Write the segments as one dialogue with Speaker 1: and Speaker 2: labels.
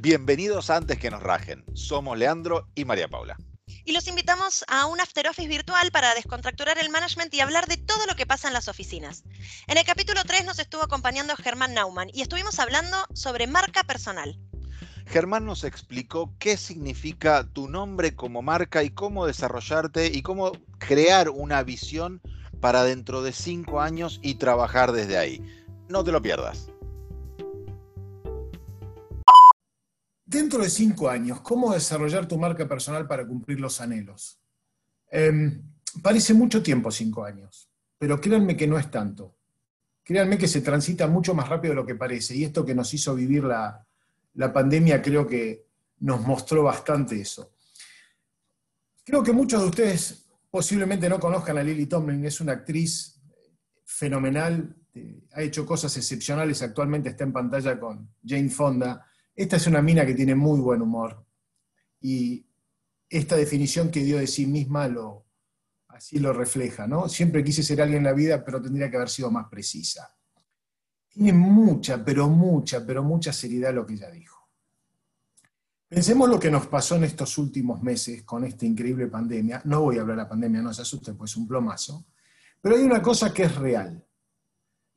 Speaker 1: Bienvenidos antes que nos rajen. Somos Leandro y María Paula.
Speaker 2: Y los invitamos a un after office virtual para descontracturar el management y hablar de todo lo que pasa en las oficinas. En el capítulo 3 nos estuvo acompañando Germán Naumann y estuvimos hablando sobre marca personal.
Speaker 1: Germán nos explicó qué significa tu nombre como marca y cómo desarrollarte y cómo crear una visión para dentro de cinco años y trabajar desde ahí. No te lo pierdas.
Speaker 3: Dentro de cinco años, ¿cómo desarrollar tu marca personal para cumplir los anhelos? Em, parece mucho tiempo cinco años, pero créanme que no es tanto. Créanme que se transita mucho más rápido de lo que parece, y esto que nos hizo vivir la, la pandemia creo que nos mostró bastante eso. Creo que muchos de ustedes posiblemente no conozcan a Lily Tomlin, es una actriz fenomenal, eh, ha hecho cosas excepcionales, actualmente está en pantalla con Jane Fonda esta es una mina que tiene muy buen humor y esta definición que dio de sí misma lo, así lo refleja, ¿no? Siempre quise ser alguien en la vida, pero tendría que haber sido más precisa. Tiene mucha, pero mucha, pero mucha seriedad lo que ella dijo. Pensemos lo que nos pasó en estos últimos meses con esta increíble pandemia. No voy a hablar de la pandemia, no se asusten, pues es un plomazo. Pero hay una cosa que es real.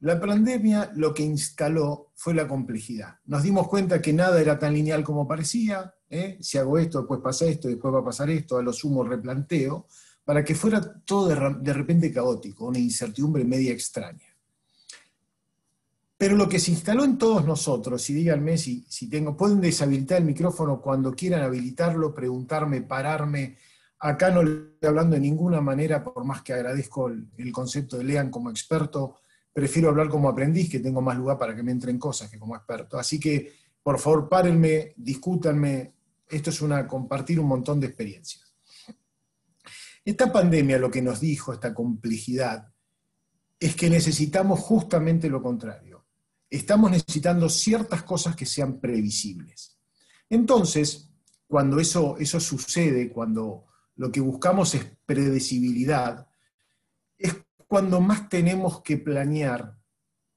Speaker 3: La pandemia lo que instaló fue la complejidad. Nos dimos cuenta que nada era tan lineal como parecía. ¿eh? Si hago esto, después pasa esto, después va a pasar esto, a lo sumo replanteo, para que fuera todo de, repente caótico, una incertidumbre media extraña. Pero lo que se instaló en todos nosotros, y díganme si, si tengo, pueden deshabilitar el micrófono cuando quieran habilitarlo, preguntarme, pararme. Acá no le estoy hablando de ninguna manera, por más que agradezco el, el concepto de Lean como experto, prefiero hablar como aprendiz, que tengo más lugar para que me entren cosas que como experto. Así que, por favor, párenme, discútanme. Esto es una compartir un montón de experiencias. Esta pandemia lo que nos dijo, esta complejidad, es que necesitamos justamente lo contrario. Estamos necesitando ciertas cosas que sean previsibles. Entonces, cuando eso, eso sucede, cuando lo que buscamos es predecibilidad, cuando más tenemos que planear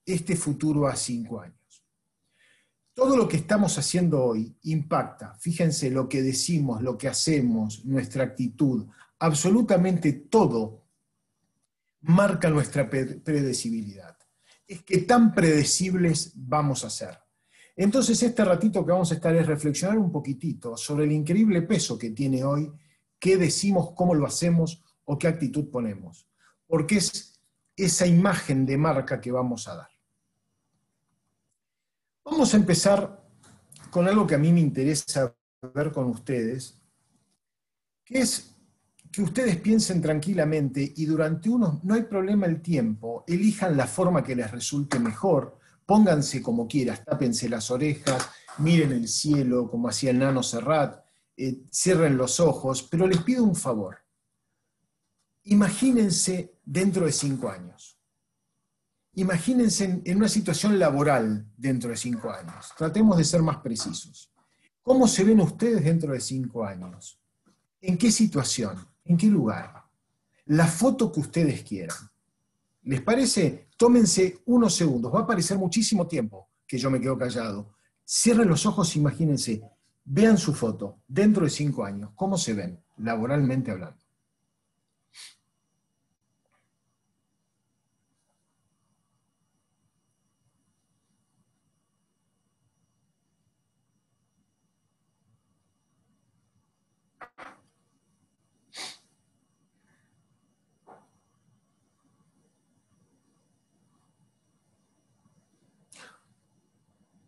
Speaker 3: este futuro a cinco años. Todo lo que estamos haciendo hoy impacta, fíjense lo que decimos, lo que hacemos, nuestra actitud, absolutamente todo marca nuestra predecibilidad. Es que tan predecibles vamos a ser. Entonces este ratito que vamos a estar es reflexionar un poquitito sobre el increíble peso que tiene hoy, qué decimos, cómo lo hacemos o qué actitud ponemos porque es esa imagen de marca que vamos a dar. Vamos a empezar con algo que a mí me interesa ver con ustedes, que es que ustedes piensen tranquilamente y durante unos, no hay problema el tiempo, elijan la forma que les resulte mejor, pónganse como quieras, tápense las orejas, miren el cielo como hacía el nano Serrat, eh, cierren los ojos, pero les pido un favor. Imagínense dentro de cinco años. Imagínense en, una situación laboral dentro de cinco años. Tratemos de ser más precisos. ¿Cómo se ven ustedes dentro de cinco años? ¿En qué situación? ¿En qué lugar? La foto que ustedes quieran. ¿Les parece? Tómense unos segundos. Va a parecer muchísimo tiempo que yo me quedo callado. Cierren los ojos, imagínense. Vean su foto dentro de cinco años. ¿Cómo se ven, laboralmente hablando?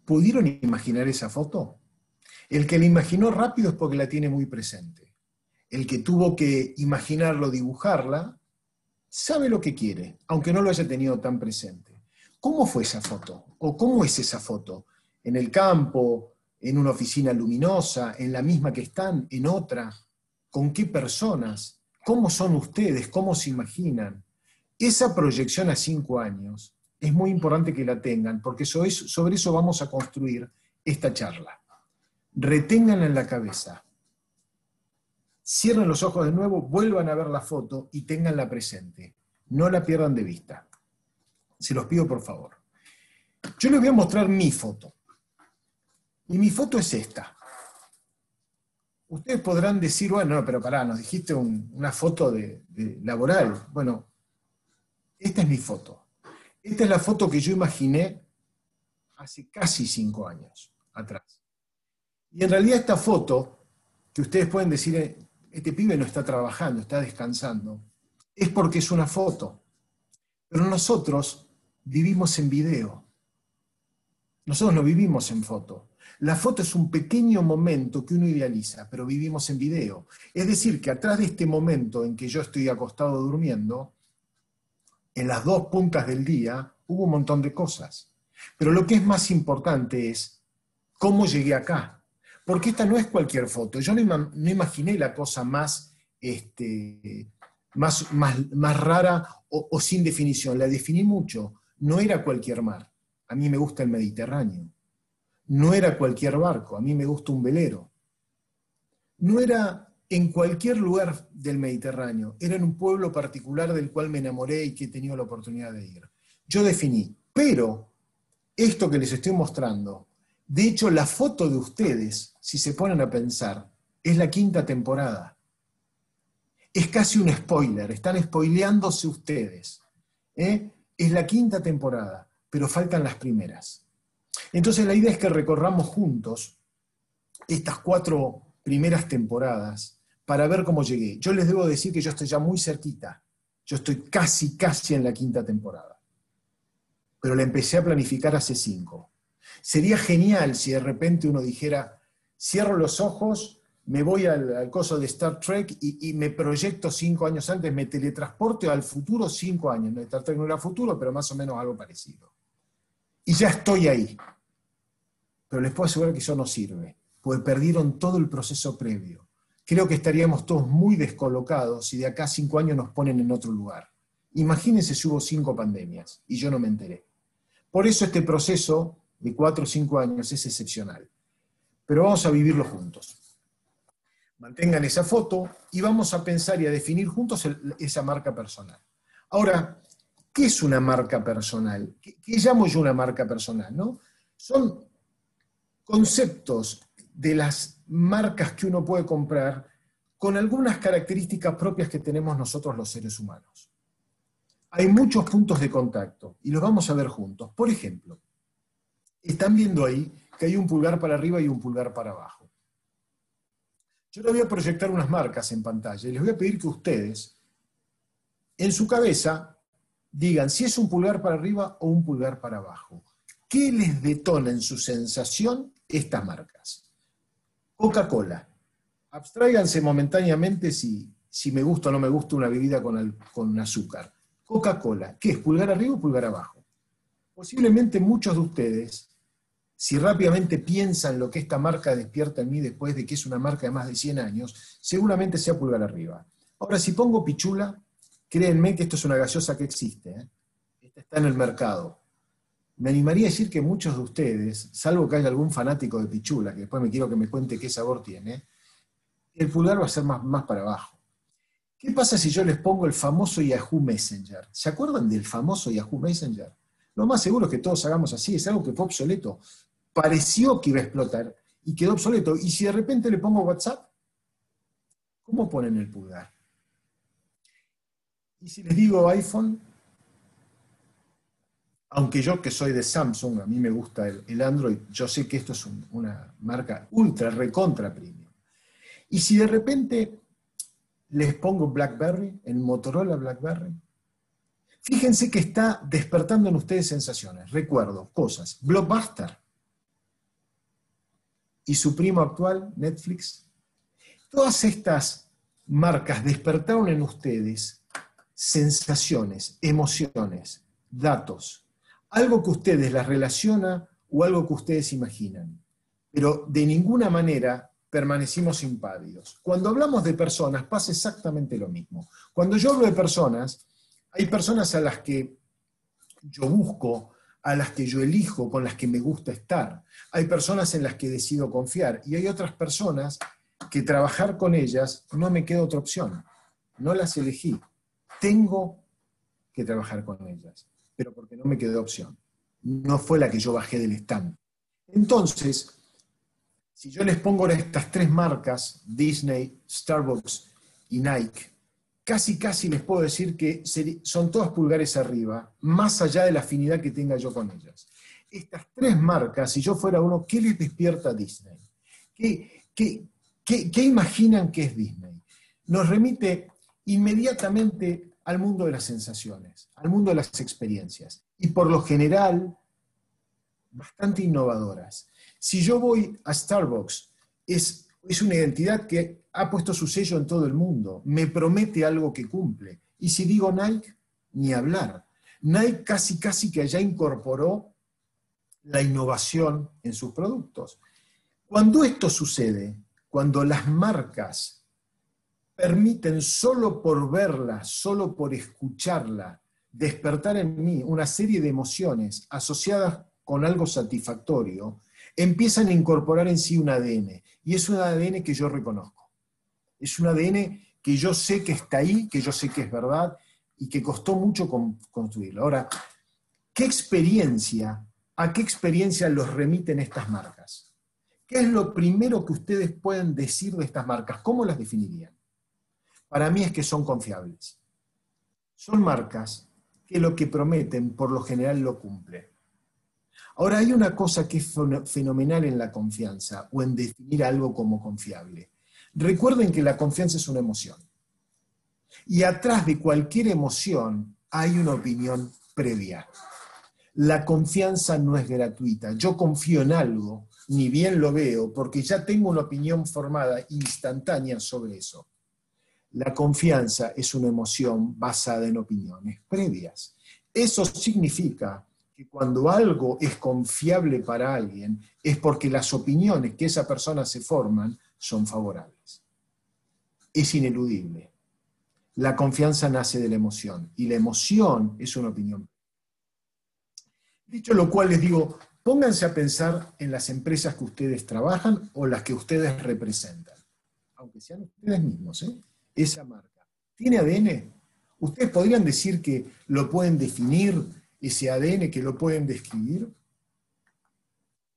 Speaker 3: ¿Pudieron imaginar esa foto? El que la imaginó rápido es porque la tiene muy presente. El que tuvo que imaginarlo, dibujarla, sabe lo que quiere, aunque no lo haya tenido tan presente. ¿Cómo fue esa foto? ¿O cómo es esa foto? ¿En el campo? ¿En una oficina luminosa? ¿En la misma que están? ¿En otra? ¿Con qué personas? ¿Cómo son ustedes? ¿Cómo se imaginan? Esa proyección a cinco años es muy importante que la tengan, porque sobre eso vamos a construir esta charla. Reténganla en la cabeza. Cierren los ojos de nuevo, vuelvan a ver la foto y tenganla presente. No la pierdan de vista. Se los pido por favor. Yo les voy a mostrar mi foto. Y mi foto es esta. Ustedes podrán decir, bueno, no, pero pará, nos dijiste una foto de, laboral. Bueno, esta es mi foto. Esta es la foto que yo imaginé hace casi cinco años atrás. Y en realidad esta foto, que ustedes pueden decir, eh, este pibe no está trabajando, está descansando, es porque es una foto. Pero nosotros vivimos en video. Nosotros no vivimos en foto. La foto es un pequeño momento que uno idealiza, pero vivimos en video. Es decir, que atrás de este momento en que yo estoy acostado durmiendo, en las dos puntas del día hubo un montón de cosas. Pero lo que es más importante es cómo llegué acá. Porque esta no es cualquier foto. Yo no, imaginé la cosa más, este, más, más, rara o, o sin definición. La definí mucho. No era cualquier mar. A mí me gusta el Mediterráneo. No era cualquier barco. A mí me gusta un velero. No era en cualquier lugar del Mediterráneo. Era en un pueblo particular del cual me enamoré y que he tenido la oportunidad de ir. Yo definí. Pero esto que les estoy mostrando, de hecho la foto de ustedes, si se ponen a pensar, es la quinta temporada. Es casi un spoiler, están spoileándose ustedes. ¿eh? Es la quinta temporada, pero faltan las primeras. Entonces la idea es que recorramos juntos estas cuatro primeras temporadas para ver cómo llegué. Yo les debo decir que yo estoy ya muy cerquita. Yo estoy casi, casi en la quinta temporada pero la empecé a planificar hace cinco. Sería genial si de repente uno dijera, cierro los ojos, me voy al, coso de Star Trek y, me proyecto cinco años antes, me teletransporte al futuro cinco años. No, Star Trek no era futuro, pero más o menos algo parecido. Y ya estoy ahí. Pero les puedo asegurar que eso no sirve, porque perdieron todo el proceso previo. Creo que estaríamos todos muy descolocados si de acá cinco años nos ponen en otro lugar. Imagínense si hubo cinco pandemias y yo no me enteré. Por eso este proceso de cuatro o cinco años es excepcional. Pero vamos a vivirlo juntos. Mantengan esa foto y vamos a pensar y a definir juntos esa marca personal. Ahora, ¿qué es una marca personal? ¿Qué, llamo yo una marca personal? ¿no? Son conceptos de las marcas que uno puede comprar con algunas características propias que tenemos nosotros los seres humanos hay muchos puntos de contacto y los vamos a ver juntos. Por ejemplo, están viendo ahí que hay un pulgar para arriba y un pulgar para abajo. Yo les voy a proyectar unas marcas en pantalla y les voy a pedir que ustedes, en su cabeza, digan si es un pulgar para arriba o un pulgar para abajo. ¿Qué les detona en su sensación estas marcas? Coca-Cola. Abstráiganse momentáneamente si, si me gusta o no me gusta una bebida con, con azúcar. Coca-Cola, ¿qué es? ¿Pulgar arriba o pulgar abajo? Posiblemente muchos de ustedes, si rápidamente piensan lo que esta marca despierta en mí después de que es una marca de más de 100 años, seguramente sea pulgar arriba. Ahora, si pongo pichula, créanme que esto es una gaseosa que existe. ¿eh? Está en el mercado. Me animaría a decir que muchos de ustedes, salvo que haya algún fanático de pichula, que después me quiero que me cuente qué sabor tiene, el pulgar va a ser más, más para abajo. ¿Qué pasa si yo les pongo el famoso Yahoo Messenger? ¿Se acuerdan del famoso Yahoo Messenger? Lo más seguro es que todos hagamos así, es algo que fue obsoleto. Pareció que iba a explotar y quedó obsoleto. Y si de repente le pongo WhatsApp, ¿cómo ponen el pulgar? Y si les digo iPhone, aunque yo que soy de Samsung, a mí me gusta el, Android, yo sé que esto es una marca ultra, recontra premium. Y si de repente les pongo BlackBerry, en Motorola BlackBerry. Fíjense que está despertando en ustedes sensaciones, recuerdo, cosas. Blockbuster y su primo actual, Netflix. Todas estas marcas despertaron en ustedes sensaciones, emociones, datos, algo que ustedes las relaciona o algo que ustedes imaginan. Pero de ninguna manera permanecimos impávidos. Cuando hablamos de personas pasa exactamente lo mismo. Cuando yo hablo de personas, hay personas a las que yo busco, a las que yo elijo, con las que me gusta estar. Hay personas en las que decido confiar y hay otras personas que trabajar con ellas no me queda otra opción. No las elegí. Tengo que trabajar con ellas, pero porque no me quedó opción. No fue la que yo bajé del stand. Entonces, Si yo les pongo estas tres marcas, Disney, Starbucks y Nike, casi casi les puedo decir que son todas pulgares arriba, más allá de la afinidad que tenga yo con ellas. Estas tres marcas, si yo fuera uno, ¿qué les despierta Disney? ¿Qué, qué imaginan que es Disney? Nos remite inmediatamente al mundo de las sensaciones, al mundo de las experiencias, y por lo general, bastante innovadoras. Si yo voy a Starbucks, es, es una identidad que ha puesto su sello en todo el mundo, me promete algo que cumple. Y si digo Nike, ni hablar. Nike casi, casi que ya incorporó la innovación en sus productos. Cuando esto sucede, cuando las marcas permiten solo por verla, solo por escucharla, despertar en mí una serie de emociones asociadas con algo satisfactorio, empiezan a incorporar en sí un ADN. Y es un ADN que yo reconozco. Es un ADN que yo sé que está ahí, que yo sé que es verdad y que costó mucho construirlo. Ahora, ¿qué experiencia, a qué experiencia los remiten estas marcas? ¿Qué es lo primero que ustedes pueden decir de estas marcas? ¿Cómo las definirían? Para mí es que son confiables. Son marcas que lo que prometen por lo general lo cumplen. Ahora, hay una cosa que es fenomenal en la confianza o en definir algo como confiable. Recuerden que la confianza es una emoción. Y atrás de cualquier emoción hay una opinión previa. La confianza no es gratuita. Yo confío en algo, ni bien lo veo, porque ya tengo una opinión formada instantánea sobre eso. La confianza es una emoción basada en opiniones previas. Eso significa que cuando algo es confiable para alguien es porque las opiniones que esa persona se forman son favorables. Es ineludible. La confianza nace de la emoción y la emoción es una opinión. Dicho lo cual, les digo, pónganse a pensar en las empresas que ustedes trabajan o las que ustedes representan, aunque sean ustedes mismos. ¿eh? Esa marca, ¿tiene ADN? ¿Ustedes podrían decir que lo pueden definir ese ADN que lo pueden describir?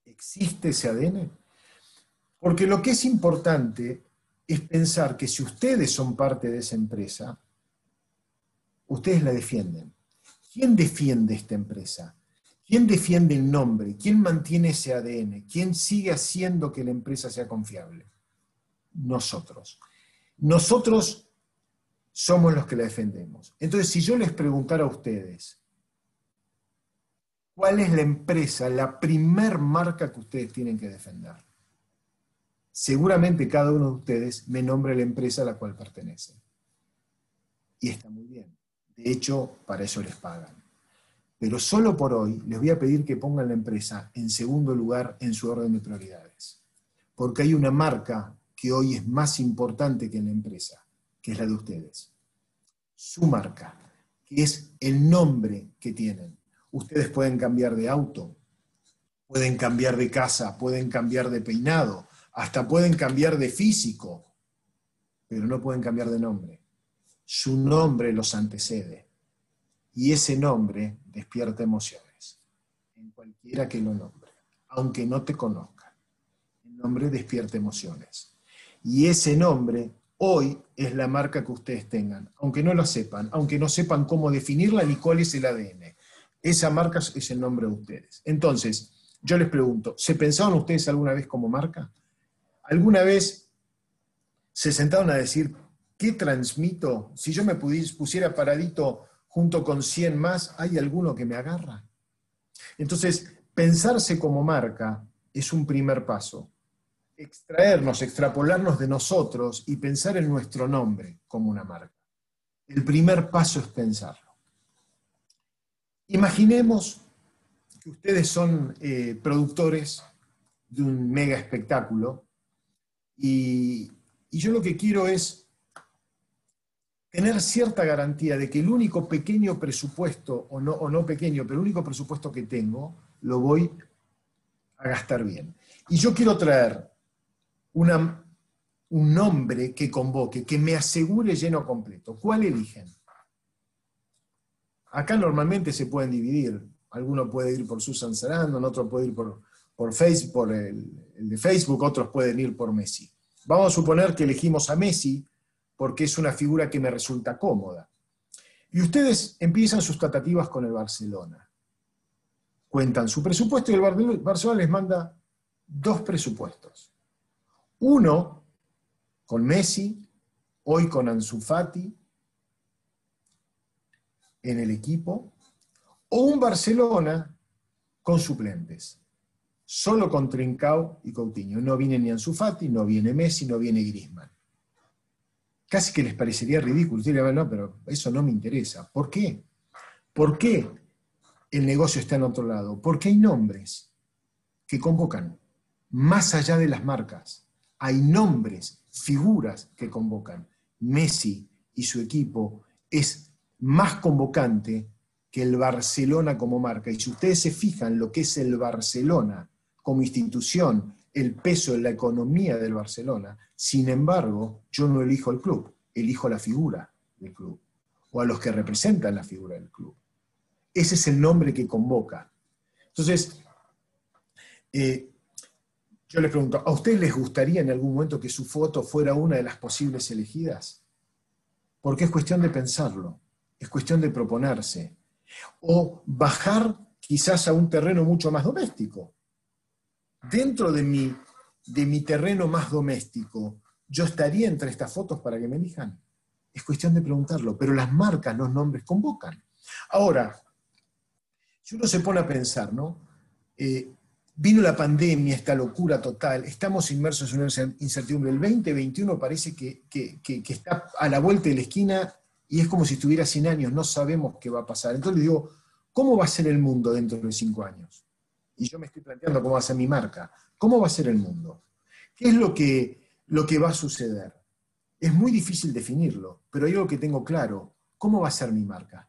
Speaker 3: ¿Existe ese ADN? Porque lo que es importante es pensar que si ustedes son parte de esa empresa, ustedes la defienden. ¿Quién defiende esta empresa? ¿Quién defiende el nombre? ¿Quién mantiene ese ADN? ¿Quién sigue haciendo que la empresa sea confiable? Nosotros. Nosotros somos los que la defendemos. Entonces, si yo les preguntara a ustedes, ¿Cuál es la empresa, la primer marca que ustedes tienen que defender? Seguramente cada uno de ustedes me nombre la empresa a la cual pertenece. Y está muy bien. De hecho, para eso les pagan. Pero solo por hoy les voy a pedir que pongan la empresa en segundo lugar en su orden de prioridades. Porque hay una marca que hoy es más importante que la empresa, que es la de ustedes. Su marca, que es el nombre que tienen Ustedes pueden cambiar de auto, pueden cambiar de casa, pueden cambiar de peinado, hasta pueden cambiar de físico, pero no pueden cambiar de nombre. Su nombre los antecede y ese nombre despierta emociones en cualquiera que lo nombre, aunque no te conozca. El nombre despierta emociones. Y ese nombre hoy es la marca que ustedes tengan, aunque no lo sepan, aunque no sepan cómo definirla ni cuál es el ADN. Esa marca es el nombre de ustedes. Entonces, yo les pregunto, ¿se pensaron ustedes alguna vez como marca? ¿Alguna vez se sentaron a decir, ¿qué transmito? Si yo me pusiera paradito junto con 100 más, ¿hay alguno que me agarra? Entonces, pensarse como marca es un primer paso. Extraernos, extrapolarnos de nosotros y pensar en nuestro nombre como una marca. El primer paso es pensarlo. Imaginemos que ustedes son eh, productores de un mega espectáculo y, yo lo que quiero es tener cierta garantía de que el único pequeño presupuesto, o no, o no pequeño, pero el único presupuesto que tengo, lo voy a gastar bien. Y yo quiero traer un nombre que convoque, que me asegure lleno completo. ¿Cuál eligen? Acá normalmente se pueden dividir. Alguno puede ir por Susan Sarandon, otro puede ir por, por, por el, de Facebook, otros pueden ir por Messi. Vamos a suponer que elegimos a Messi porque es una figura que me resulta cómoda. Y ustedes empiezan sus tratativas con el Barcelona. Cuentan su presupuesto y el Barcelona les manda dos presupuestos. Uno con Messi, hoy con Ansu Fati en el equipo, o un Barcelona con suplentes, solo con Trincao y Coutinho. No viene ni Ansu Fati, no viene Messi, no viene Griezmann. Casi que les parecería ridículo. Dirían, no, pero eso no me interesa. ¿Por qué? ¿Por qué el negocio está en otro lado? Porque hay nombres que convocan, más allá de las marcas. Hay nombres, figuras que convocan. Messi y su equipo es más convocante que el Barcelona como marca. Y si ustedes se fijan lo que es el Barcelona como institución, el peso en la economía del Barcelona, sin embargo, yo no elijo el club, elijo la figura del club, o a los que representan la figura del club. Ese es el nombre que convoca. Entonces, eh, yo les pregunto, ¿a ustedes les gustaría en algún momento que su foto fuera una de las posibles elegidas? Porque es cuestión de pensarlo, es cuestión de proponerse, o bajar quizás a un terreno mucho más doméstico. Dentro de mi, de mi terreno más doméstico, ¿yo estaría entre estas fotos para que me elijan? Es cuestión de preguntarlo, pero las marcas, los nombres convocan. Ahora, si uno se pone a pensar, ¿no? Eh, vino la pandemia, esta locura total, estamos inmersos en una incertidumbre. El 2021 parece que, que, está a la vuelta de la esquina y es como si estuviera 100 años, no sabemos qué va a pasar. Entonces digo, ¿cómo va a ser el mundo dentro de cinco años? Y yo me estoy planteando cómo va a ser mi marca. ¿Cómo va a ser el mundo? ¿Qué es lo que, lo que va a suceder? Es muy difícil definirlo, pero hay algo que tengo claro. ¿Cómo va a ser mi marca?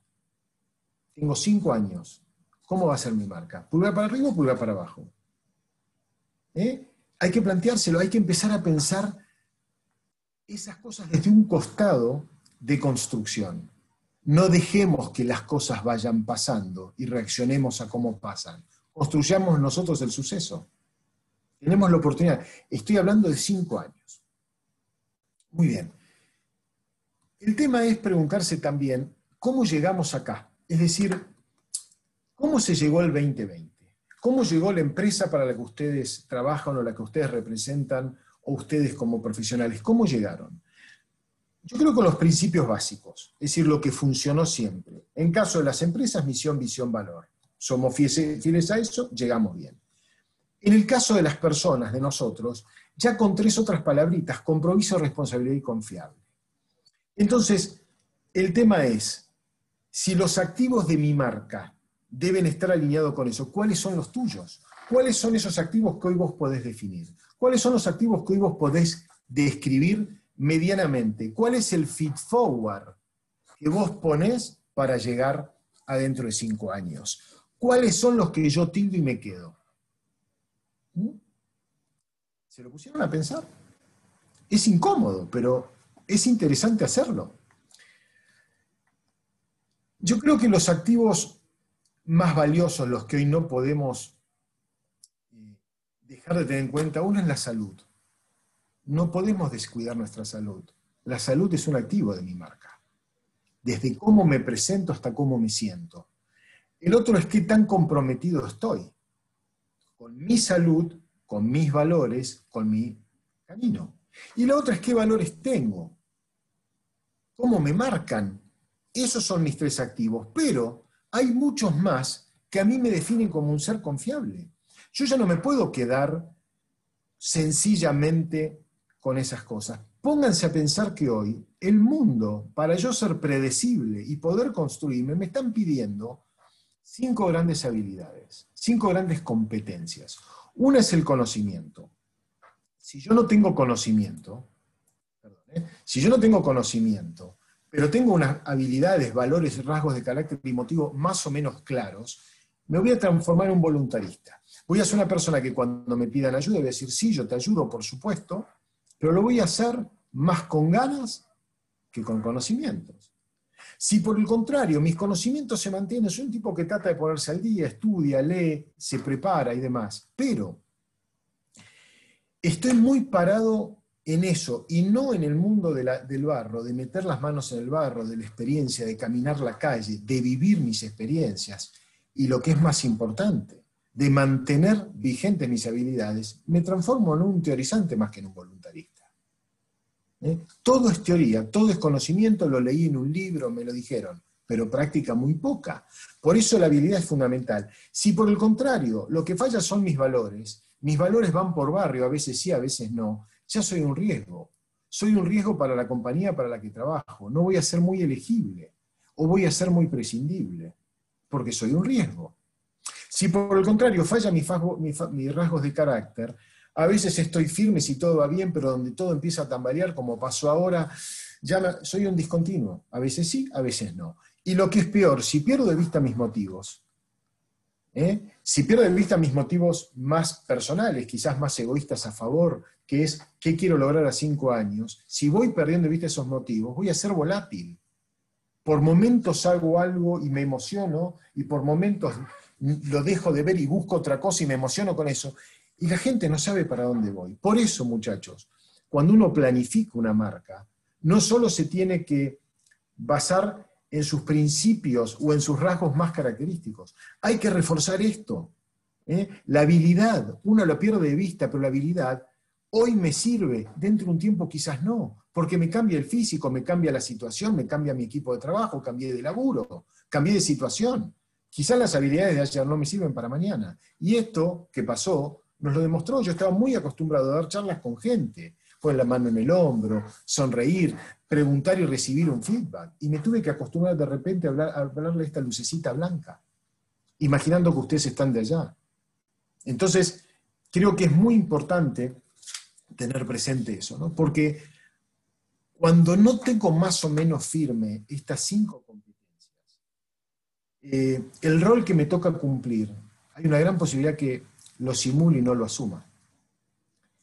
Speaker 3: Tengo cinco años. ¿Cómo va a ser mi marca? ¿Pulgar para arriba o pulgar para abajo? ¿Eh? Hay que planteárselo, hay que empezar a pensar esas cosas desde un costado de construcción. No dejemos que las cosas vayan pasando y reaccionemos a cómo pasan. Construyamos nosotros el suceso. Tenemos la oportunidad. Estoy hablando de cinco años. Muy bien. El tema es preguntarse también cómo llegamos acá. Es decir, ¿cómo se llegó el 2020? ¿Cómo llegó la empresa para la que ustedes trabajan o la que ustedes representan o ustedes como profesionales? ¿Cómo llegaron? Yo creo que los principios básicos, es decir, lo que funcionó siempre. En caso de las empresas, misión, visión, valor. Somos fieles a eso, llegamos bien. En el caso de las personas, de nosotros, ya con tres otras palabritas, compromiso, responsabilidad y confiable. Entonces, el tema es, si los activos de mi marca deben estar alineados con eso, ¿cuáles son los tuyos? ¿Cuáles son esos activos que hoy vos podés definir? ¿Cuáles son los activos que hoy vos podés describir medianamente, ¿cuál es el feed forward que vos ponés para llegar a dentro de cinco años? ¿Cuáles son los que yo tildo y me quedo? ¿Mm? ¿Se lo pusieron a pensar? Es incómodo, pero es interesante hacerlo. Yo creo que los activos más valiosos, los que hoy no podemos eh, dejar de tener en cuenta, uno es la salud. No podemos descuidar nuestra salud. La salud es un activo de mi marca. Desde cómo me presento hasta cómo me siento. El otro es qué tan comprometido estoy con mi salud, con mis valores, con mi camino. Y la otra es qué valores tengo. ¿Cómo me marcan? Esos son mis tres activos. Pero hay muchos más que a mí me definen como un ser confiable. Yo ya no me puedo quedar sencillamente con esas cosas. Pónganse a pensar que hoy el mundo, para yo ser predecible y poder construirme, me están pidiendo cinco grandes habilidades, cinco grandes competencias. Una es el conocimiento. Si yo no tengo conocimiento, ¿eh? si yo no tengo conocimiento, pero tengo unas habilidades, valores, rasgos de carácter y motivo más o menos claros, me voy a transformar en un voluntarista. Voy a ser una persona que cuando me pidan ayuda voy a decir, sí, yo te ayudo, por supuesto, pero lo voy a hacer más con ganas que con conocimientos. Si por el contrario mis conocimientos se mantienen, soy un tipo que trata de ponerse al día, estudia, lee, se prepara y demás, pero estoy muy parado en eso y no en el mundo del barro, de meter las manos en el barro, de la experiencia, de caminar la calle, de vivir mis experiencias y lo que es más importante, de mantener vigentes mis habilidades, me transformo en un teorizante más que en un voluntarista. ¿Eh? Todo es teoría, todo es conocimiento, lo leí en un libro, me lo dijeron, pero práctica muy poca. Por eso la habilidad es fundamental. Si por el contrario lo que falla son mis valores, mis valores van por barrio, a veces sí, a veces no, ya soy un riesgo. Soy un riesgo para la compañía para la que trabajo. No voy a ser muy elegible o voy a ser muy prescindible, porque soy un riesgo. Si por el contrario falla mis, rasgos de carácter, a veces estoy firme si todo va bien, pero donde todo empieza a tambalear, como pasó ahora, ya soy un discontinuo. A veces sí, a veces no. Y lo que es peor, si pierdo de vista mis motivos, ¿eh? si pierdo de vista mis motivos más personales, quizás más egoístas a favor, que es qué quiero lograr a cinco años, si voy perdiendo de vista esos motivos, voy a ser volátil. Por momentos hago algo y me emociono, y por momentos lo dejo de ver y busco otra cosa y me emociono con eso. Y la gente no sabe para dónde voy. Por eso, muchachos, cuando uno planifica una marca, no solo se tiene que basar en sus principios o en sus rasgos más característicos. Hay que reforzar esto. ¿eh? La habilidad, uno lo pierde de vista, pero la habilidad hoy me sirve, dentro de un tiempo quizás no, porque me cambia el físico, me cambia la situación, me cambia mi equipo de trabajo, cambié de laburo, cambié de situación. Quizás las habilidades de ayer no me sirven para mañana. Y esto que pasó nos lo demostró. Yo estaba muy acostumbrado a dar charlas con gente, poner la mano en el hombro, sonreír, preguntar y recibir un feedback. Y me tuve que acostumbrar de repente a, hablar, hablarle a esta lucecita blanca, imaginando que ustedes están de allá. Entonces, creo que es muy importante tener presente eso, ¿no? Porque cuando no tengo más o menos firme estas cinco competencias, eh, el rol que me toca cumplir, hay una gran posibilidad que lo simule y no lo asuma.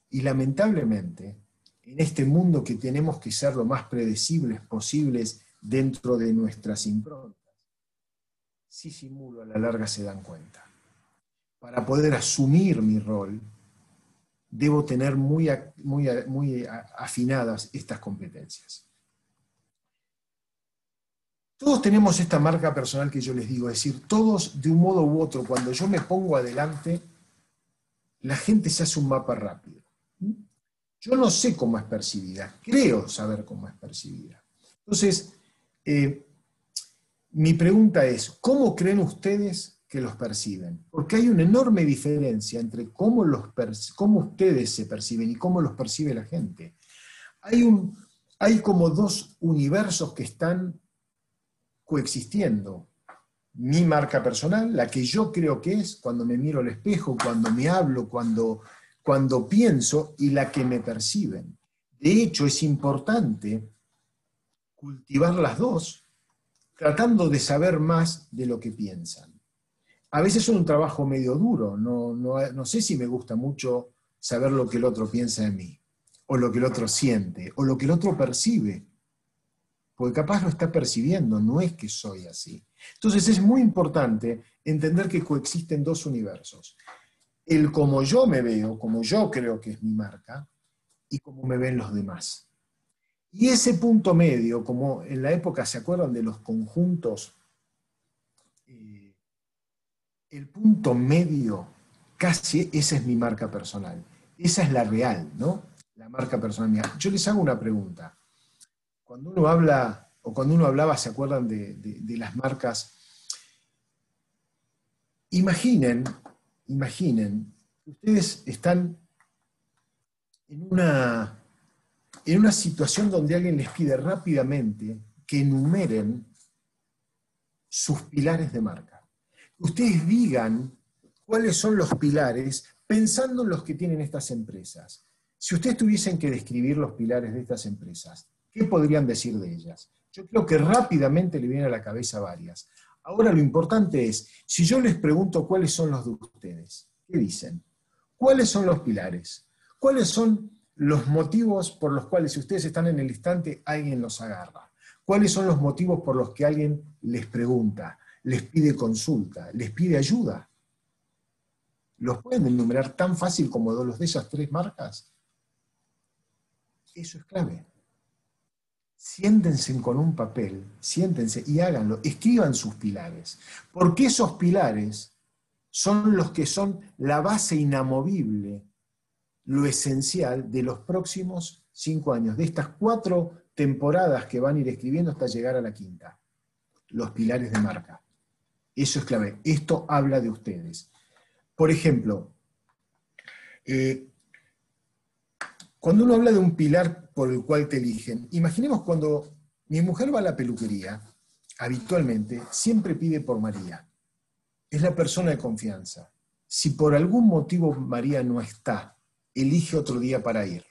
Speaker 3: Y lamentablemente, en este mundo que tenemos que ser lo más predecibles posibles dentro de nuestras improntas, si simulo a la larga se dan cuenta. Para poder asumir mi rol, debo tener muy, muy, muy afinadas estas competencias. Todos tenemos esta marca personal que yo les digo, es decir, todos de un modo u otro, cuando yo me pongo adelante, la gente se hace un mapa rápido. Yo no sé cómo es percibida, creo saber cómo es percibida. Entonces, eh, mi pregunta es, ¿cómo creen ustedes que los perciben? Porque hay una enorme diferencia entre cómo, los cómo ustedes se perciben y cómo los percibe la gente. Hay, un, hay como dos universos que están coexistiendo. Mi marca personal, la que yo creo que es cuando me miro al espejo, cuando me hablo, cuando cuando pienso y la que me perciben. De hecho, es importante cultivar las dos, tratando de saber más de lo que piensan. A veces es un trabajo medio duro, no, no, sé si me gusta mucho saber lo que el otro piensa de mí, o lo que el otro siente, o lo que el otro percibe, porque capaz lo está percibiendo, no es que soy así. Entonces es muy importante entender que coexisten dos universos el como yo me veo, como yo creo que es mi marca, y como me ven los demás. Y ese punto medio, como en la época se acuerdan de los conjuntos, el punto medio, casi esa es mi marca personal. Esa es la real, ¿no? La marca personal mía. Yo les hago una pregunta. Cuando uno habla, o cuando uno hablaba, ¿se acuerdan de, las marcas? Imaginen imaginen, ustedes están en una, en una situación donde alguien les pide rápidamente que enumeren sus pilares de marca. Ustedes digan cuáles son los pilares pensando en los que tienen estas empresas. Si ustedes tuviesen que describir los pilares de estas empresas, ¿qué podrían decir de ellas? Yo creo que rápidamente le vienen a la cabeza varias. Ahora lo importante es, si yo les pregunto cuáles son los de ustedes, ¿qué dicen? ¿Cuáles son los pilares? ¿Cuáles son los motivos por los cuales si ustedes están en el instante alguien los agarra? ¿Cuáles son los motivos por los que alguien les pregunta, les pide consulta, les pide ayuda? ¿Los pueden enumerar tan fácil como los de esas tres marcas? Eso es clave. Siéntense con un papel, siéntense y háganlo, escriban sus pilares, porque esos pilares son los que son la base inamovible, lo esencial de los próximos cinco años, de estas cuatro temporadas que van a ir escribiendo hasta llegar a la quinta. Los pilares de marca. Eso es clave. Esto habla de ustedes. Por ejemplo, eh, cuando uno habla de un pilar por el cual te eligen, imaginemos cuando mi mujer va a la peluquería, habitualmente siempre pide por María. Es la persona de confianza. Si por algún motivo María no está, elige otro día para ir.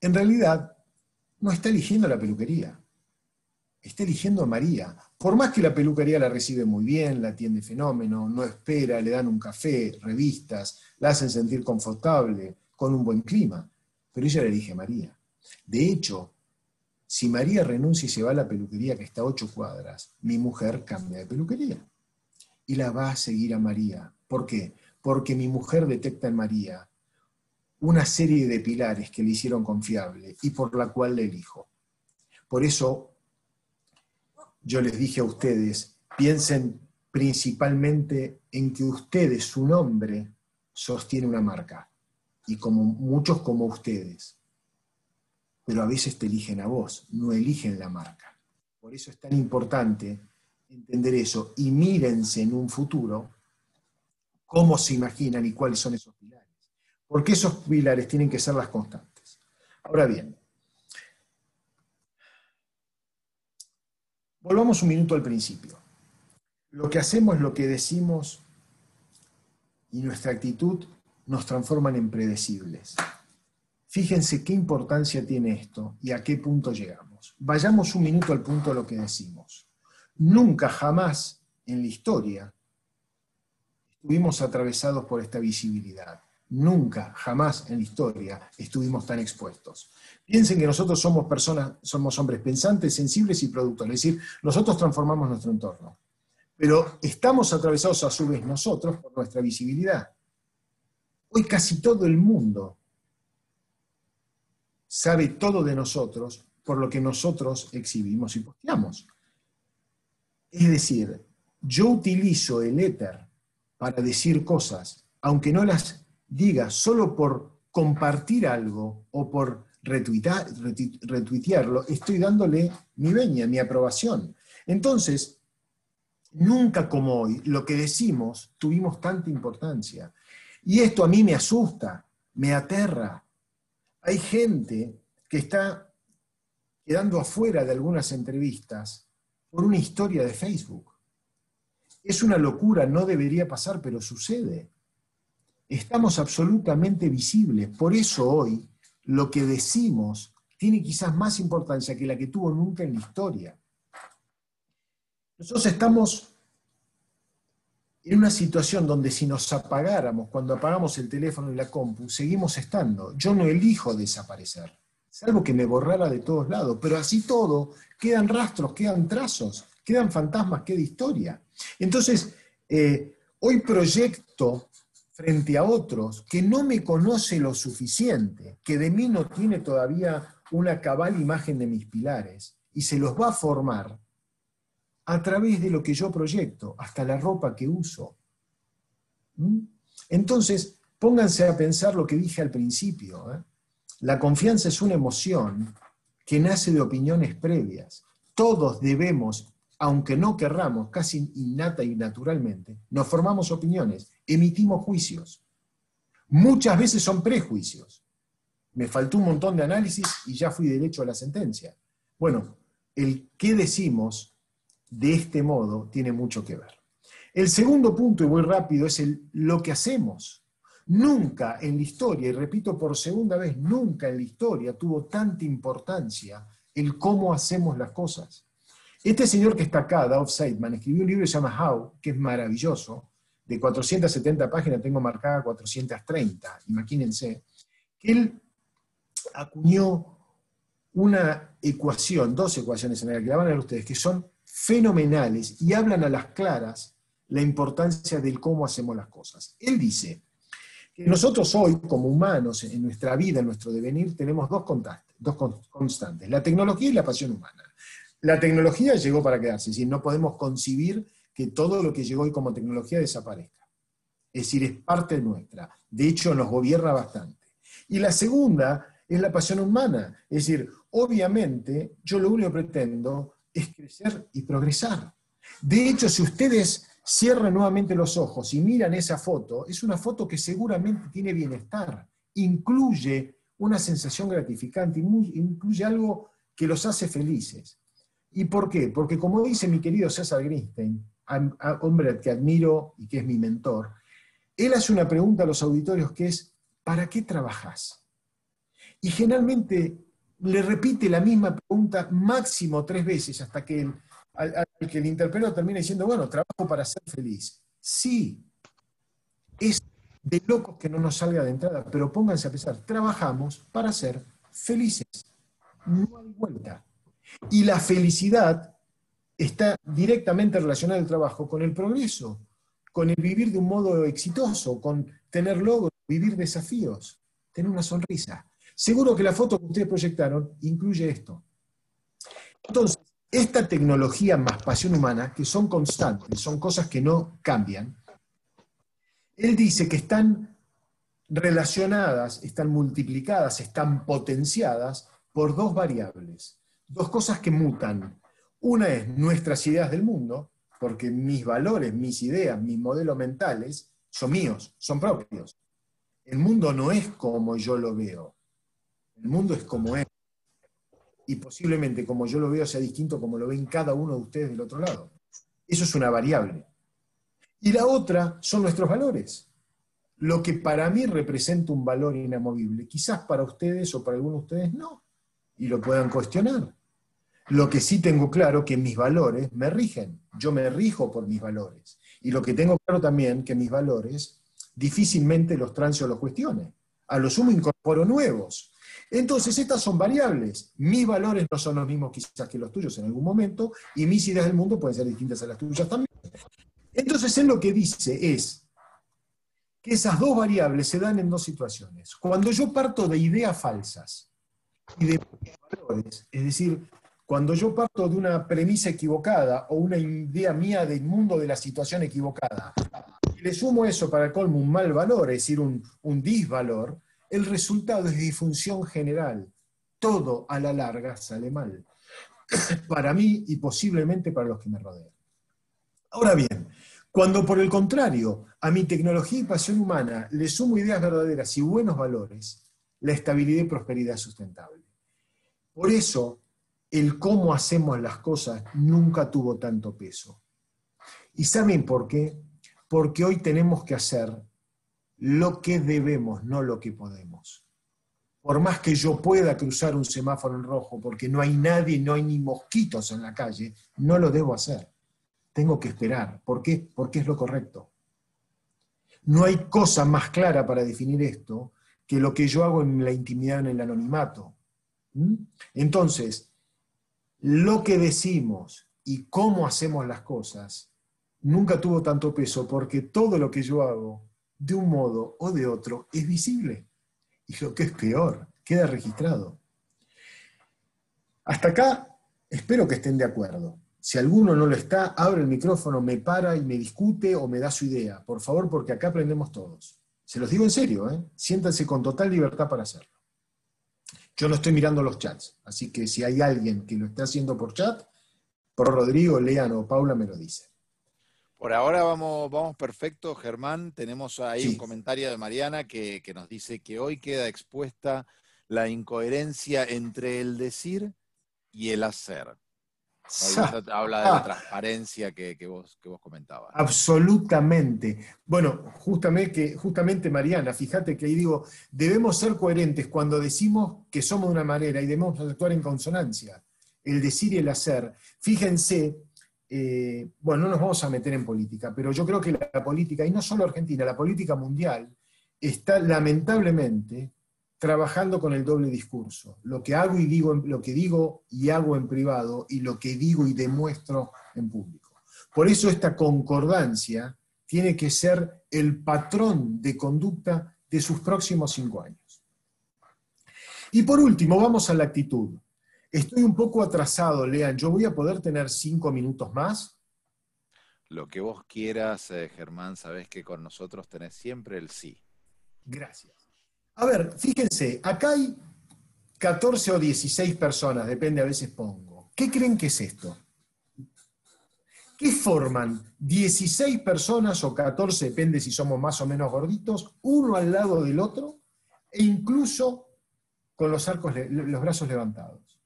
Speaker 3: En realidad, no está eligiendo la peluquería, está eligiendo a María. Por más que la peluquería la recibe muy bien, la atiende fenómeno, no espera, le dan un café, revistas, la hacen sentir confortable, con un buen clima, pero ella le elige a María. De hecho, si María renuncia y se va a la peluquería que está a ocho cuadras, mi mujer cambia de peluquería y la va a seguir a María. ¿Por qué? Porque mi mujer detecta en María una serie de pilares que le hicieron confiable y por la cual le elijo. Por eso yo les dije a ustedes, piensen principalmente en que ustedes, su nombre, sostiene una marca, y como muchos como ustedes. Pero a veces te eligen a vos, no eligen la marca. Por eso es tan importante entender eso y mírense en un futuro cómo se imaginan y cuáles son esos pilares. Porque esos pilares tienen que ser las constantes. Ahora bien, volvamos un minuto al principio. Lo que hacemos, lo que decimos y nuestra actitud nos transforman en predecibles. Fíjense qué importancia tiene esto y a qué punto llegamos. Vayamos un minuto al punto de lo que decimos. Nunca, jamás en la historia estuvimos atravesados por esta visibilidad. Nunca, jamás en la historia estuvimos tan expuestos. Piensen que nosotros somos personas, somos hombres pensantes, sensibles y productores, es decir, nosotros transformamos nuestro entorno. Pero estamos atravesados a su vez nosotros por nuestra visibilidad. Hoy casi todo el mundo sabe todo de nosotros por lo que nosotros exhibimos y posteamos. Es decir, yo utilizo el éter para decir cosas, aunque no las diga solo por compartir algo o por retuitearlo, estoy dándole mi veña, mi aprobación. Entonces, nunca como hoy, lo que decimos tuvimos tanta importancia. Y esto a mí me asusta, me aterra. Hay gente que está quedando afuera de algunas entrevistas por una historia de Facebook. Es una locura, no debería pasar, pero sucede estamos absolutamente visibles. Por eso hoy lo que decimos tiene quizás más importancia que la que tuvo nunca en la historia. Nosotros estamos en una situación donde si nos apagáramos, cuando apagamos el teléfono y la compu, seguimos estando. Yo no elijo desaparecer, salvo que me borrara de todos lados, pero así todo, quedan rastros, quedan trazos, quedan fantasmas, queda historia. Entonces, eh, hoy proyecto frente a otros que no me conoce lo suficiente, que de mí no tiene todavía una cabal imagen de mis pilares, y se los va a formar a través de lo que yo proyecto, hasta la ropa que uso. ¿Mm? Entonces, pónganse a pensar lo que dije al principio. ¿eh? La confianza es una emoción que nace de opiniones previas. Todos debemos, aunque no querramos, casi innata y naturalmente, nos formamos opiniones emitimos juicios. Muchas veces son prejuicios. Me faltó un montón de análisis y ya fui derecho a la sentencia. Bueno, el qué decimos de este modo tiene mucho que ver. El segundo punto, y voy rápido, es el, lo que hacemos. Nunca en la historia, y repito por segunda vez, nunca en la historia tuvo tanta importancia el cómo hacemos las cosas. Este señor que está acá, Dov Seidman, escribió un libro que se llama How, que es maravilloso, de 470 páginas tengo marcada 430, imagínense, que él acuñó una ecuación, dos ecuaciones en la que la van a ver ustedes, que son fenomenales y hablan a las claras la importancia del cómo hacemos las cosas. Él dice que nosotros hoy, como humanos, en nuestra vida, en nuestro devenir, tenemos dos constantes, dos constantes, la tecnología y la pasión humana. La tecnología llegó para quedarse, es decir, no podemos concebir que todo lo que llegó hoy como tecnología desaparezca. Es decir, es parte nuestra. De hecho, nos gobierna bastante. Y la segunda es la pasión humana. Es decir, obviamente, yo lo único que pretendo es crecer y progresar. De hecho, si ustedes cierran nuevamente los ojos y miran esa foto, es una foto que seguramente tiene bienestar, incluye una sensación gratificante, incluye algo que los hace felices. ¿Y por qué? Porque como dice mi querido César Greenstein, hombre que admiro y que es mi mentor, él hace una pregunta a los auditorios que es, ¿para qué trabajas? Y generalmente le repite la misma pregunta máximo tres veces hasta que el, al, que el interpelado termina diciendo, bueno, trabajo para ser feliz. Sí, es de locos que no nos salga de entrada, pero pónganse a pensar, trabajamos para ser felices. No hay vuelta. Y la felicidad está directamente relacionada al trabajo con el progreso, con el vivir de un modo exitoso, con tener logros, vivir desafíos, tener una sonrisa. Seguro que la foto que ustedes proyectaron incluye esto. Entonces, esta tecnología más pasión humana, que son constantes, son cosas que no cambian, él dice que están relacionadas, están multiplicadas, están potenciadas por dos variables, dos cosas que mutan. Una es nuestras ideas del mundo, porque mis valores, mis ideas, mis modelos mentales son míos, son propios. El mundo no es como yo lo veo, el mundo es como es y posiblemente como yo lo veo sea distinto como lo ven cada uno de ustedes del otro lado. Eso es una variable. Y la otra son nuestros valores. Lo que para mí representa un valor inamovible, quizás para ustedes o para algunos de ustedes no, y lo puedan cuestionar. Lo que sí tengo claro que mis valores me rigen, yo me rijo por mis valores. Y lo que tengo claro también que mis valores difícilmente los trans o los cuestione. A lo sumo incorporo nuevos, entonces, estas son variables. Mis valores no son los mismos quizás que los tuyos en algún momento, y mis ideas del mundo pueden ser distintas a las tuyas también. Entonces, él lo que dice es que esas dos variables se dan en dos situaciones. Cuando yo parto de ideas falsas y de valores, es decir, cuando yo parto de una premisa equivocada o una idea mía del mundo de la situación equivocada, y le sumo eso para el colmo un mal valor, es decir, un, un disvalor, el resultado es disfunción general. Todo a la larga sale mal. para mí y posiblemente para los que me rodean. Ahora bien, cuando por el contrario a mi tecnología y pasión humana le sumo ideas verdaderas y buenos valores, la estabilidad y prosperidad sustentable. Por eso, el cómo hacemos las cosas nunca tuvo tanto peso. ¿Y saben por qué? Porque hoy tenemos que hacer lo que debemos, no lo que podemos. Por más que yo pueda cruzar un semáforo en rojo porque no hay nadie, no hay ni mosquitos en la calle, no lo debo hacer. Tengo que esperar. ¿Por qué? Porque es lo correcto. No hay cosa más clara para definir esto que lo que yo hago en la intimidad, en el anonimato. ¿Mm? Entonces, lo que decimos y cómo hacemos las cosas nunca tuvo tanto peso porque todo lo que yo hago de un modo o de otro es visible. Y lo que es peor, queda registrado. Hasta acá espero que estén de acuerdo. Si alguno no lo está, abre el micrófono, me para y me discute o me da su idea. Por favor, porque acá aprendemos todos. Se los digo en serio, ¿eh? siéntanse con total libertad para hacerlo. Yo no estoy mirando los chats, así que si hay alguien que lo está haciendo por chat, por Rodrigo, Lean o Paula me lo dice.
Speaker 1: Por ahora vamos, vamos perfecto, Germán. Tenemos ahí un comentario de Mariana que, nos dice que hoy queda expuesta la incoherencia entre el decir y el hacer. habla de la ah. transparencia que, vos, que vos comentabas.
Speaker 3: Absolutamente. Bueno, justamente, que, justamente Mariana, fíjate que ahí digo, debemos ser coherentes cuando decimos que somos de una manera y debemos actuar en consonancia. El decir y el hacer. Fíjense eh, bueno, no nos vamos a meter en política, pero yo creo que la, política, y no solo Argentina, la política mundial, está lamentablemente trabajando con el doble discurso. Lo que hago y digo, lo que digo y hago en privado y lo que digo y demuestro en público. Por eso esta concordancia tiene que ser el patrón de conducta de sus próximos cinco años. Y por último, vamos a la actitud. Estoy un poco atrasado, Lean. ¿Yo voy a poder tener cinco minutos más?
Speaker 1: Lo que vos quieras, eh, Germán, sabés que con nosotros tenés siempre el sí.
Speaker 3: Gracias. A ver, fíjense, acá hay 14 o 16 personas, depende a veces pongo. ¿Qué creen que es esto? ¿Qué forman 16 personas o 14, depende si somos más o menos gorditos, uno al lado del otro, e incluso con los arcos, los brazos levantados?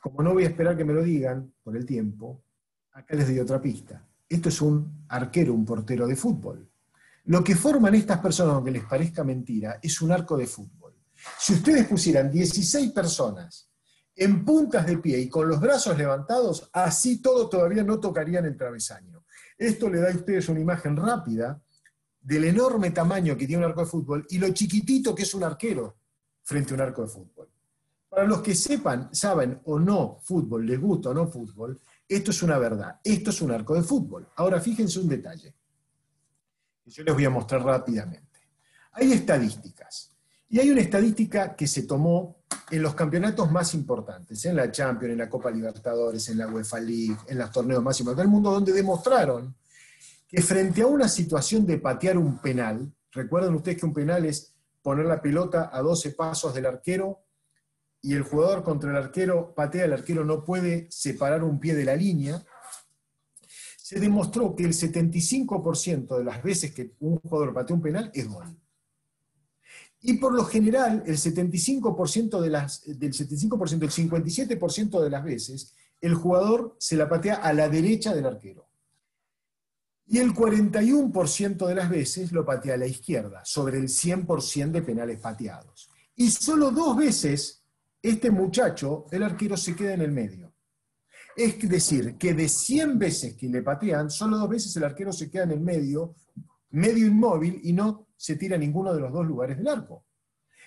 Speaker 3: Como no voy a esperar que me lo digan por el tiempo, acá les doy otra pista. Esto es un arquero, un portero de fútbol. Lo que forman estas personas, aunque les parezca mentira, es un arco de fútbol. Si ustedes pusieran 16 personas en puntas de pie y con los brazos levantados, así todo todavía no tocarían el travesaño. Esto le da a ustedes una imagen rápida del enorme tamaño que tiene un arco de fútbol y lo chiquitito que es un arquero frente a un arco de fútbol. Para los que sepan, saben o no fútbol, les gusta o no fútbol, esto es una verdad, esto es un arco de fútbol. Ahora fíjense un detalle yo les voy a mostrar rápidamente. Hay estadísticas, y hay una estadística que se tomó en los campeonatos más importantes, en la Champions, en la Copa Libertadores, en la UEFA League, en los torneos más importantes del mundo, donde demostraron que frente a una situación de patear un penal, recuerden ustedes que un penal es poner la pelota a 12 pasos del arquero y el jugador contra el arquero patea, el arquero no puede separar un pie de la línea, se demostró que el 75% de las veces que un jugador patea un penal es gol. Y por lo general, el 75% de las, del 75%, el 57% de las veces, el jugador se la patea a la derecha del arquero. Y el 41% de las veces lo patea a la izquierda, sobre el 100% de penales pateados. Y solo dos veces este muchacho, el arquero, se queda en el medio. Es decir, que de 100 veces que le patean, solo dos veces el arquero se queda en el medio, medio inmóvil, y no se tira a ninguno de los dos lugares del arco.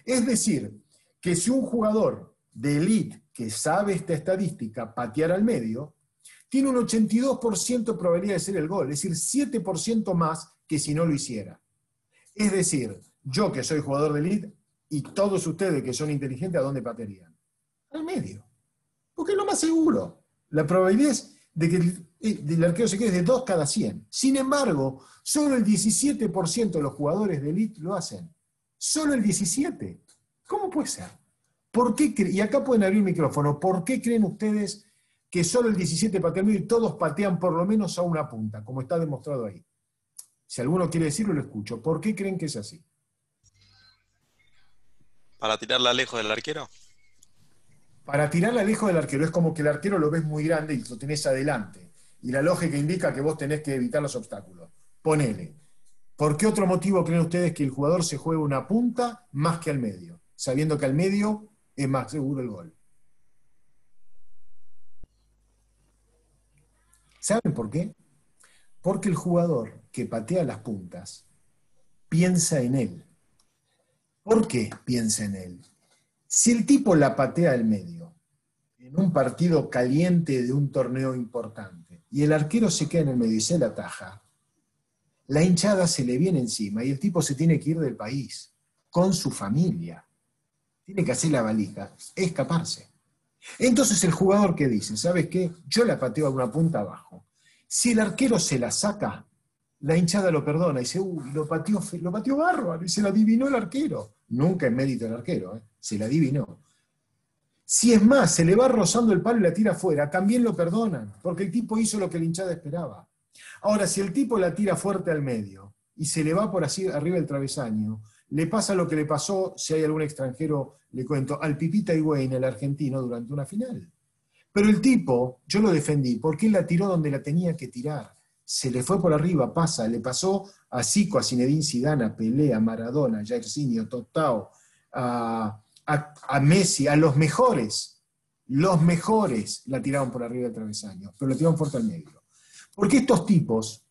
Speaker 3: Es decir, que si un jugador de elite que sabe esta estadística patear al medio, tiene un 82% de probabilidad de ser el gol, es decir, 7% más que si no lo hiciera. Es decir, yo que soy jugador de elite y todos ustedes que son inteligentes, ¿a dónde patearían? Al medio. Porque es lo más seguro. La probabilidad es de que el, arquero se quede de 2 cada 100. Sin embargo, solo el 17% de los jugadores de elite lo hacen. Solo el 17%. ¿Cómo puede ser? ¿Por qué y acá pueden abrir el micrófono. ¿Por qué creen ustedes que solo el 17 patea y todos patean por lo menos a una punta, como está demostrado ahí? Si alguno quiere decirlo, lo escucho. ¿Por qué creen que es así?
Speaker 4: ¿Para tirarla lejos del arquero?
Speaker 3: Para tirarla lejos del arquero es como que el arquero lo ves muy grande y lo tenés adelante. Y la lógica indica que vos tenés que evitar los obstáculos. Ponele. ¿Por qué otro motivo creen ustedes que el jugador se juega una punta más que al medio? Sabiendo que al medio es más seguro el gol. ¿Saben por qué? Porque el jugador que patea las puntas piensa en él. ¿Por qué piensa en él? Si el tipo la patea al medio, en un partido caliente de un torneo importante, y el arquero se queda en el medio y la ataja, la hinchada se le viene encima y el tipo se tiene que ir del país, con su familia. Tiene que hacer la valija, escaparse. Entonces el jugador que dice, ¿sabes qué? Yo la pateo a una punta abajo. Si el arquero se la saca, la hinchada lo perdona y dice, uy, lo pateó, lo pateó bárbaro y se la adivinó el arquero. Nunca es mérito del arquero, ¿eh? se la adivinó. Si es más, se le va rozando el palo y la tira afuera, también lo perdonan, porque el tipo hizo lo que la hinchada esperaba. Ahora, si el tipo la tira fuerte al medio y se le va por así arriba del travesaño, le pasa lo que le pasó, si hay algún extranjero, le cuento, al Pipita Higuaín, el argentino, durante una final. Pero el tipo, yo lo defendí, porque él la tiró donde la tenía que tirar. Se le fue por arriba, pasa, le pasó a Zico, a Zinedine Zidane, a Pelé, a Maradona, a Jairzinho, Totao, a, a, Messi, a los mejores. Los mejores la tiraron por arriba del travesaño, pero la tiraron fuerte al medio. Porque estos tipos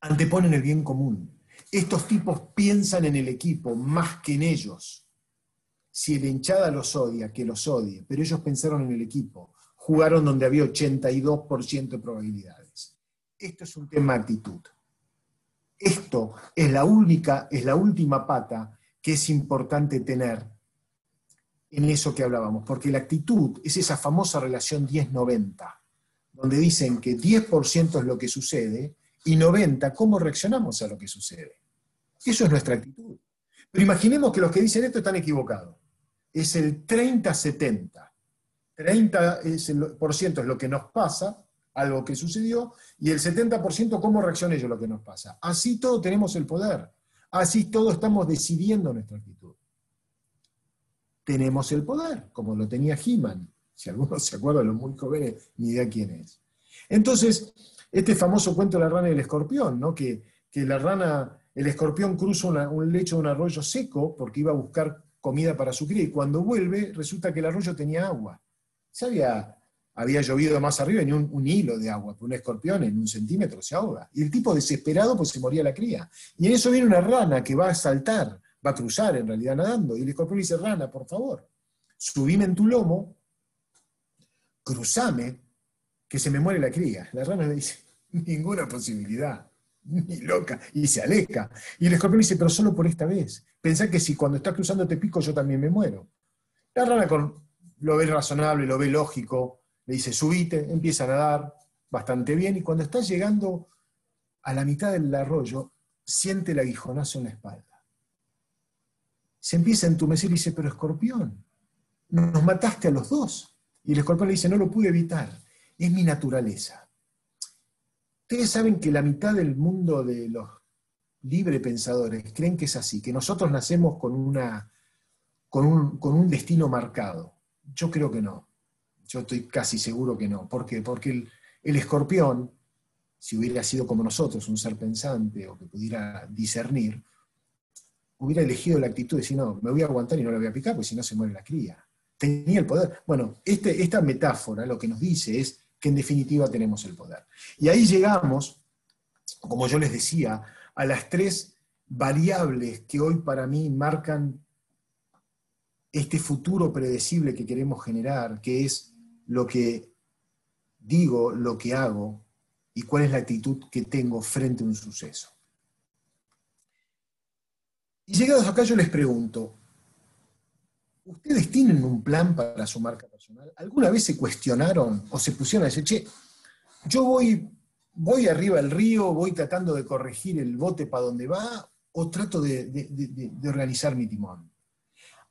Speaker 3: anteponen el bien común. Estos tipos piensan en el equipo más que en ellos. Si el hinchada los odia, que los odie, pero ellos pensaron en el equipo. Jugaron donde había 82% de probabilidades. esto es un tema de actitud. Esto es la única, es la última pata que es importante tener en eso que hablábamos, porque la actitud es esa famosa relación 10-90, donde dicen que 10% es lo que sucede y 90% cómo reaccionamos a lo que sucede. Eso es nuestra actitud. Pero imaginemos que los que dicen esto están equivocados. Es el 30-70. 30% es lo que nos pasa, algo que sucedió, y el 70% cómo reacciona yo lo que nos pasa. Así todos tenemos el poder. Así todos estamos decidiendo nuestra actitud. Tenemos el poder, como lo tenía He-Man. Si alguno se acuerda, los muy jóvenes, ni idea quién es. Entonces, este famoso cuento de la rana y el escorpión, ¿no? que, la rana, el escorpión cruza un lecho de un arroyo seco porque iba a buscar comida para su cría y cuando vuelve resulta que el arroyo tenía agua. Se había, había llovido más arriba y ni un, hilo de agua, un escorpión en un centímetro se ahoga. Y el tipo desesperado pues se moría la cría. Y en eso viene una rana que va a saltar, va a cruzar en realidad nadando, y el escorpión dice, rana, por favor, subime en tu lomo, cruzame, que se me muere la cría. La rana le dice, ninguna posibilidad, ni loca, y se aleja. Y el escorpión dice, pero solo por esta vez. Pensá que si cuando estás cruzando te pico yo también me muero. La rana con lo ve razonable, lo ve lógico, le dice, subite, empieza a nadar bastante bien, y cuando está llegando a la mitad del arroyo, siente el aguijonazo en la espalda. Se empieza a entumecer y dice, pero escorpión, nos mataste a los dos. Y el escorpión le dice, no lo pude evitar, es mi naturaleza. Ustedes saben que la mitad del mundo de los libre pensadores creen que es así, que nosotros nacemos con, una, con, un, con un destino marcado. Yo creo que no. Yo estoy casi seguro que no. ¿Por qué? Porque el, escorpión, si hubiera sido como nosotros, un ser pensante o que pudiera discernir, hubiera elegido la actitud de decir, no, me voy a aguantar y no la voy a picar, porque si no se muere la cría. Tenía el poder. Bueno, este, esta metáfora lo que nos dice es que en definitiva tenemos el poder. Y ahí llegamos, como yo les decía, a las tres variables que hoy para mí marcan este futuro predecible que queremos generar, que es lo que digo, lo que hago y cuál es la actitud que tengo frente a un suceso. Y llegados acá yo les pregunto, ¿ustedes tienen un plan para su marca personal? ¿Alguna vez se cuestionaron o se pusieron a decir, che, yo voy, voy arriba del río, voy tratando de corregir el bote para donde va o trato de organizar mi timón?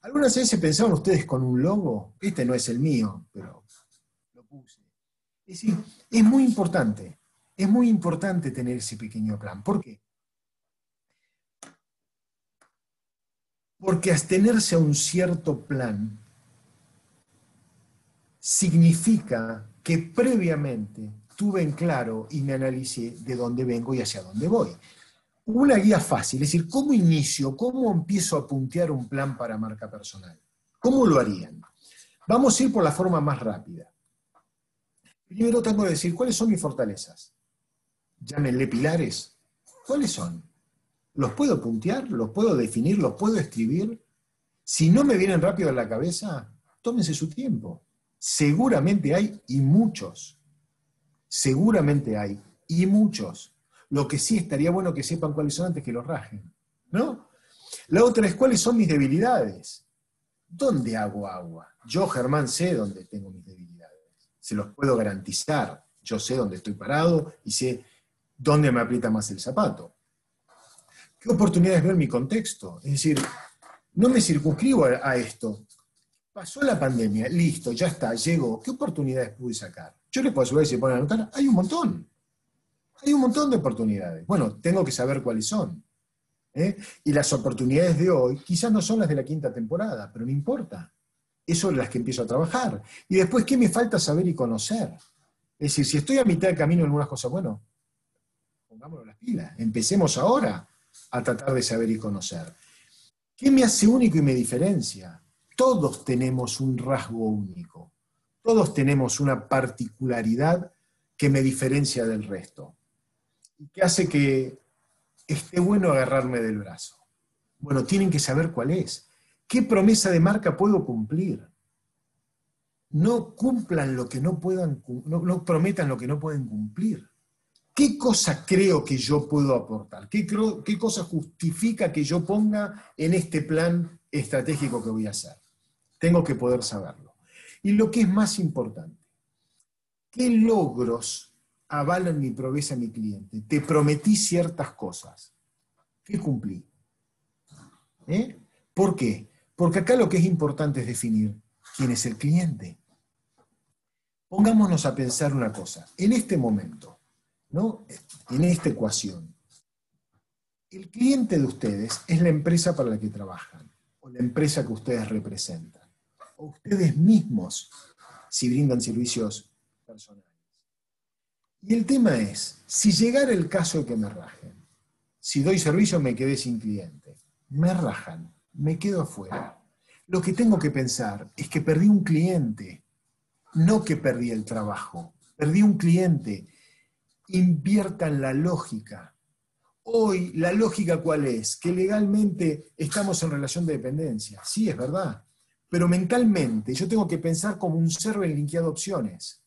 Speaker 3: ¿Algunas veces pensaban ustedes con un logo? Este no es el mío, pero lo puse. Es decir, es muy importante, es muy importante tener ese pequeño plan. ¿Por qué? Porque abstenerse a un cierto plan significa que previamente tuve en claro y me analicé de dónde vengo y hacia dónde voy una guía fácil, es decir, ¿cómo inicio, cómo empiezo a puntear un plan para marca personal? ¿Cómo lo harían? Vamos a ir por la forma más rápida. Primero tengo que decir, ¿cuáles son mis fortalezas? Llámenle pilares. ¿Cuáles son? ¿Los puedo puntear? ¿Los puedo definir? ¿Los puedo escribir? Si no me vienen rápido a la cabeza, tómense su tiempo. Seguramente hay y muchos. Seguramente hay y muchos. Lo que sí estaría bueno que sepan cuáles son antes que los rajen. ¿No? La otra es cuáles son mis debilidades. ¿Dónde hago agua? Yo, Germán, sé dónde tengo mis debilidades. Se los puedo garantizar. Yo sé dónde estoy parado y sé dónde me aprieta más el zapato. ¿Qué oportunidades veo en mi contexto? Es decir, no me circunscribo a, esto. Pasó la pandemia, listo, ya está, llegó. ¿Qué oportunidades pude sacar? Yo les puedo subir si ponen a anotar, hay un montón. Hay un montón de oportunidades. Bueno, tengo que saber cuáles son. ¿eh? Y las oportunidades de hoy quizás no son las de la quinta temporada, pero no importa. Eso es las que empiezo a trabajar. Y después, ¿qué me falta saber y conocer? Es decir, si estoy a mitad de camino en algunas cosas, bueno, pongámonos las pilas. Empecemos ahora a tratar de saber y conocer. ¿Qué me hace único y me diferencia? Todos tenemos un rasgo único. Todos tenemos una particularidad que me diferencia del resto que hace que esté bueno agarrarme del brazo. Bueno, tienen que saber cuál es. ¿Qué promesa de marca puedo cumplir? No cumplan lo que no puedan, no, prometan lo que no pueden cumplir. ¿Qué cosa creo que yo puedo aportar? ¿Qué, ¿Qué cosa justifica que yo ponga en este plan estratégico que voy a hacer? Tengo que poder saberlo. Y lo que es más importante, ¿qué logros avalan mi promesa a mi cliente? Te prometí ciertas cosas. ¿Qué cumplí? ¿Eh? ¿Por qué? Porque acá lo que es importante es definir quién es el cliente. Pongámonos a pensar una cosa. En este momento, ¿no? en esta ecuación, el cliente de ustedes es la empresa para la que trabajan o la empresa que ustedes representan, o ustedes mismos si brindan servicios personales. Y el tema es, si llegara el caso de que me rajen, si doy servicio me quedé sin cliente, me rajan, me quedo afuera. Lo que tengo que pensar es que perdí un cliente, no que perdí el trabajo, perdí un cliente. Inviertan la lógica. Hoy, ¿la lógica cuál es? Que legalmente estamos en relación de dependencia. Sí, es verdad. Pero mentalmente yo tengo que pensar como un server linkeado opciones.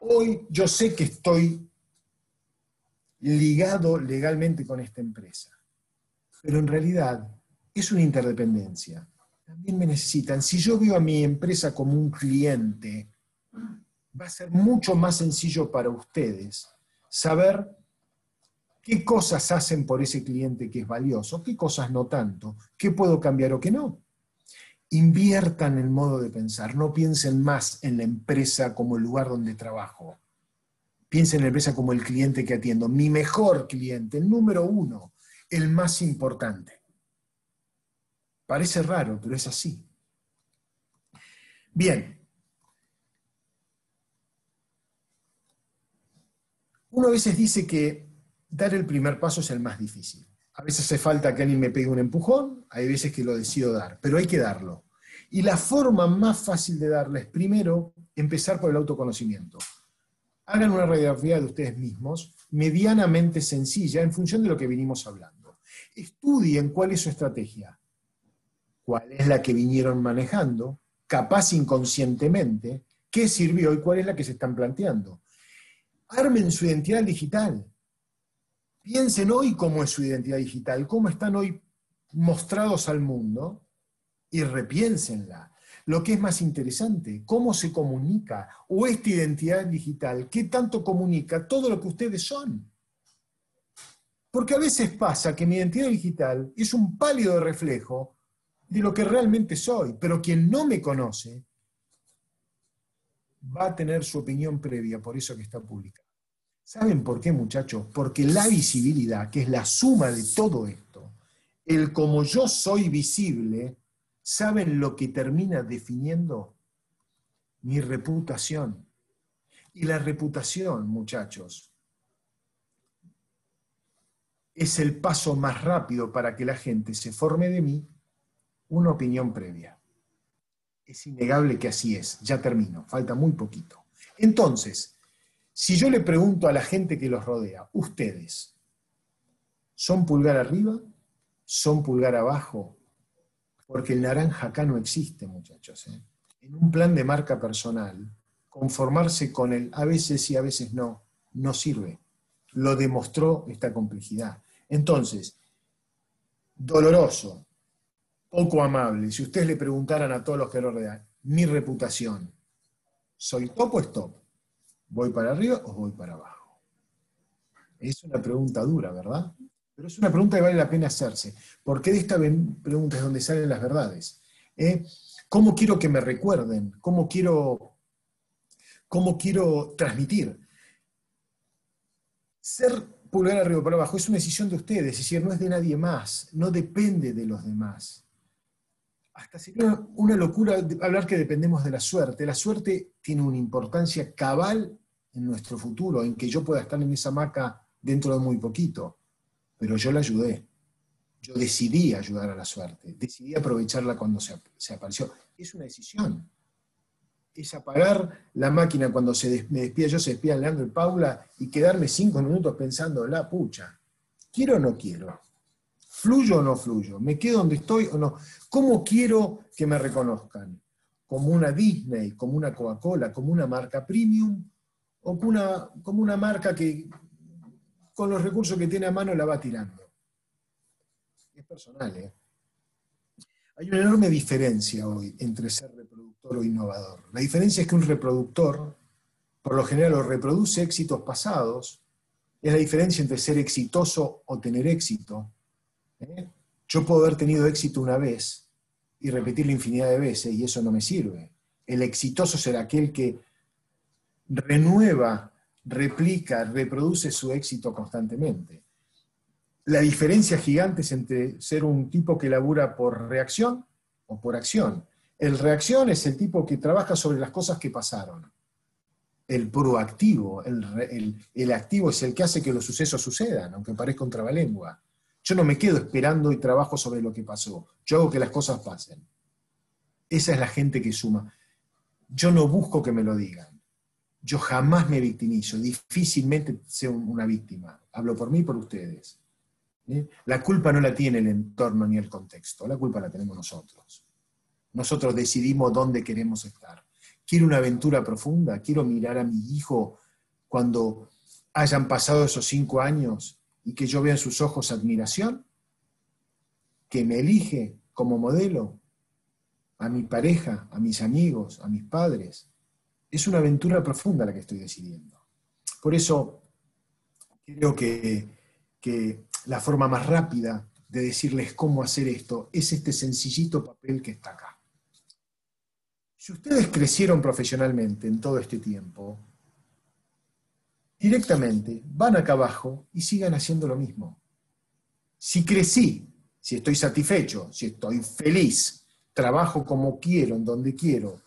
Speaker 3: Hoy yo sé que estoy ligado legalmente con esta empresa, pero en realidad es una interdependencia. También me necesitan. Si yo veo a mi empresa como un cliente, va a ser mucho más sencillo para ustedes saber qué cosas hacen por ese cliente que es valioso, qué cosas no tanto, qué puedo cambiar o qué no. Inviertan el modo de pensar, no piensen más en la empresa como el lugar donde trabajo. Piensen en la empresa como el cliente que atiendo, mi mejor cliente, el número uno, el más importante. Parece raro, pero es así. Bien. Uno a veces dice que dar el primer paso es el más difícil. A veces hace falta que alguien me pegue un empujón, hay veces que lo decido dar, pero hay que darlo. Y la forma más fácil de darle es primero empezar por el autoconocimiento. Hagan una radiografía de ustedes mismos, medianamente sencilla, en función de lo que vinimos hablando. Estudien cuál es su estrategia, cuál es la que vinieron manejando, capaz inconscientemente, qué sirvió y cuál es la que se están planteando. Armen su identidad digital. Piensen hoy cómo es su identidad digital, cómo están hoy mostrados al mundo y repiénsenla. Lo que es más interesante, cómo se comunica, o esta identidad digital, qué tanto comunica todo lo que ustedes son. Porque a veces pasa que mi identidad digital es un pálido reflejo de lo que realmente soy, pero quien no me conoce va a tener su opinión previa por eso que está publicado. ¿Saben por qué, muchachos? Porque la visibilidad, que es la suma de todo esto, el como yo soy visible, ¿saben lo que termina definiendo? Mi reputación. Y la reputación, muchachos, es el paso más rápido para que la gente se forme de mí una opinión previa. Es innegable que así es. Ya termino, falta muy poquito. Entonces, si yo le pregunto a la gente que los rodea, ustedes, ¿son pulgar arriba? ¿Son pulgar abajo? Porque el naranja acá no existe, muchachos. ¿eh? En un plan de marca personal, conformarse con el a veces y a veces no, no sirve. Lo demostró esta complejidad. Entonces, doloroso, poco amable, si ustedes le preguntaran a todos los que lo rodean, mi reputación, ¿soy top o stop? ¿Voy para arriba o voy para abajo? Es una pregunta dura, ¿verdad? Pero es una pregunta que vale la pena hacerse, porque de esta pregunta es donde salen las verdades. ¿eh? ¿Cómo quiero que me recuerden? ¿Cómo quiero, cómo quiero transmitir? Ser pulgar arriba o para abajo es una decisión de ustedes, es decir, no es de nadie más, no depende de los demás hasta sería una locura hablar que dependemos de la suerte. La suerte tiene una importancia cabal en nuestro futuro, en que yo pueda estar en esa hamaca dentro de muy poquito, pero yo la ayudé. Yo decidí ayudar a la suerte, decidí aprovecharla cuando se, apareció. Es una decisión. Es apagar la máquina cuando se me despida yo, se despida Leandro y Paula, y quedarme cinco minutos pensando, la pucha, ¿quiero o no quiero? ¿Fluyo o no fluyo? ¿Me quedo donde estoy o no? ¿Cómo quiero que me reconozcan? ¿Como una Disney, como una Coca-Cola, como una marca premium o como una, como una marca que con los recursos que tiene a mano la va tirando. Es personal, ¿eh? Hay una enorme diferencia hoy entre ser reproductor o innovador. La diferencia es que un reproductor, por lo general, o reproduce éxitos pasados, es la diferencia entre ser exitoso o tener éxito. ¿Eh? Yo puedo haber tenido éxito una vez y repetirlo infinidad de veces y eso no me sirve. El exitoso será aquel que renueva, replica, reproduce su éxito constantemente. La diferencia gigante es entre ser un tipo que labura por reacción o por acción. El reacción es el tipo que trabaja sobre las cosas que pasaron. El proactivo, el, activo es el que hace que los sucesos sucedan, aunque parezca un trabalengua. Yo no me quedo esperando y trabajo sobre lo que pasó. Yo hago que las cosas pasen. Esa es la gente que suma. Yo no busco que me lo digan. Yo jamás me victimizo, difícilmente sea una víctima. Hablo por mí y por ustedes. ¿eh? La culpa no la tiene el entorno ni el contexto, la culpa la tenemos nosotros. Nosotros decidimos dónde queremos estar. Quiero una aventura profunda, quiero mirar a mi hijo cuando hayan pasado esos cinco años y que yo vea en sus ojos admiración, que me elige como modelo, a mi pareja, a mis amigos, a mis padres. Es una aventura profunda la que estoy decidiendo. Por eso creo que, que la forma más rápida de decirles cómo hacer esto es este sencillito papel que está acá. Si ustedes crecieron profesionalmente en todo este tiempo, directamente van acá abajo y sigan haciendo lo mismo. Si crecí, si estoy satisfecho, si estoy feliz, trabajo como quiero, en donde quiero,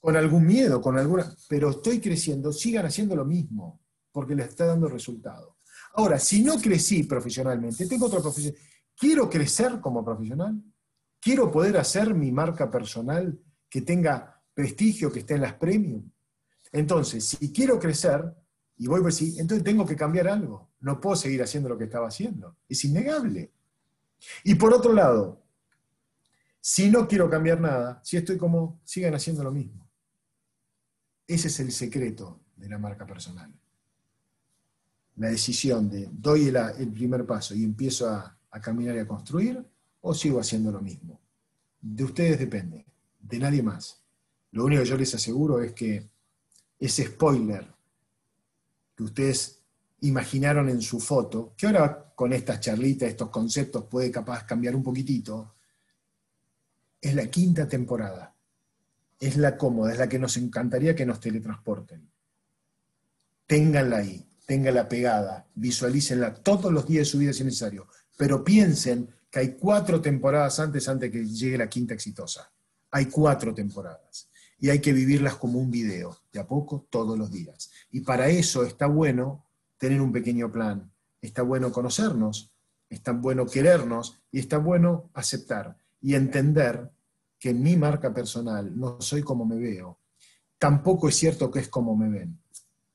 Speaker 3: con algún miedo, con alguna, pero estoy creciendo, sigan haciendo lo mismo, porque les está dando resultado. Ahora, si no crecí profesionalmente, tengo otra profesión, quiero crecer como profesional, quiero poder hacer mi marca personal que tenga prestigio, que esté en las premium. Entonces, si quiero crecer, y voy a decir, entonces tengo que cambiar algo. No puedo seguir haciendo lo que estaba haciendo. Es innegable. Y por otro lado, si no quiero cambiar nada, si estoy como, sigan haciendo lo mismo. Ese es el secreto de la marca personal. La decisión de doy el, primer paso y empiezo a, a caminar y a construir, o sigo haciendo lo mismo. De ustedes depende, de nadie más. Lo único que yo les aseguro es que ese spoiler que ustedes imaginaron en su foto, que ahora con estas charlitas, estos conceptos puede capaz cambiar un poquitito, es la quinta temporada. Es la cómoda, es la que nos encantaría que nos teletransporten. Ténganla ahí, ténganla pegada, visualícenla todos los días de su vida si es necesario, pero piensen que hay cuatro temporadas antes, antes que llegue la quinta exitosa. Hay cuatro temporadas y hay que vivirlas como un video, de a poco, todos los días. Y para eso está bueno tener un pequeño plan, está bueno conocernos, está bueno querernos y está bueno aceptar y entender que en mi marca personal no soy como me veo. Tampoco es cierto que es como me ven.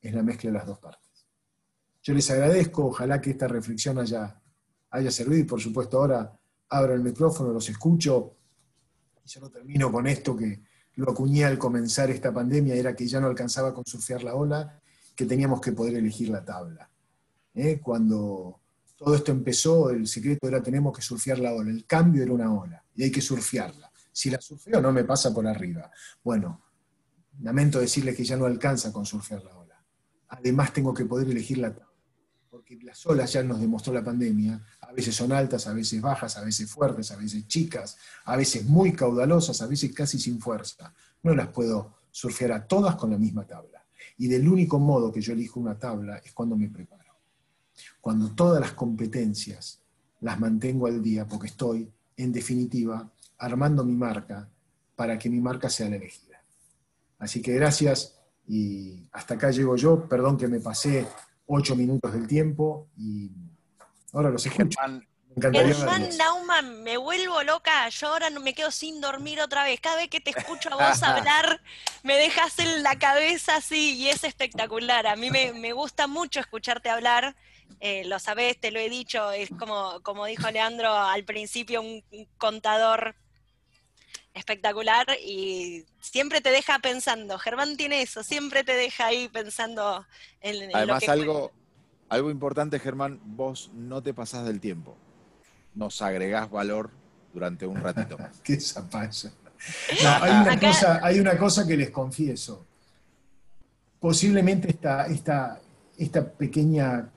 Speaker 3: Es la mezcla de las dos partes. Yo les agradezco, ojalá que esta reflexión haya, haya servido y por supuesto ahora abro el micrófono, los escucho y yo no termino con esto que, lo acuñé al comenzar esta pandemia, era que ya no alcanzaba con surfear la ola, que teníamos que poder elegir la tabla. ¿eh? Cuando todo esto empezó, el secreto era tenemos que surfear la ola, el cambio era una ola, y hay que surfearla. Si la surfeo no me pasa por arriba. Bueno, lamento decirles que ya no alcanza con surfear la ola. Además tengo que poder elegir la tabla porque las olas ya nos demostró la pandemia, a veces son altas, a veces bajas, a veces fuertes, a veces chicas, a veces muy caudalosas, a veces casi sin fuerza. No las puedo surfear a todas con la misma tabla. Y del único modo que yo elijo una tabla es cuando me preparo. Cuando todas las competencias las mantengo al día, porque estoy, en definitiva, armando mi marca para que mi marca sea la elegida. Así que gracias y hasta acá llego yo. Perdón que me pasé ocho minutos del tiempo y ahora los escucho.
Speaker 2: Germán Nauman, me vuelvo loca, yo ahora me quedo sin dormir otra vez. Cada vez que te escucho a vos hablar, me dejas en la cabeza así y es espectacular. A mí me, gusta mucho escucharte hablar, eh, lo sabés, te lo he dicho, es como, como dijo Leandro al principio, un contador espectacular y siempre te deja pensando. Germán tiene eso, siempre te deja ahí pensando en,
Speaker 5: Además, algo,
Speaker 1: Algo importante, Germán, vos no te pasás del tiempo. Nos agregás valor durante un ratito más.
Speaker 3: Qué zapallo. hay, una cosa, hay una cosa que les confieso. Posiblemente esta, esta, esta pequeña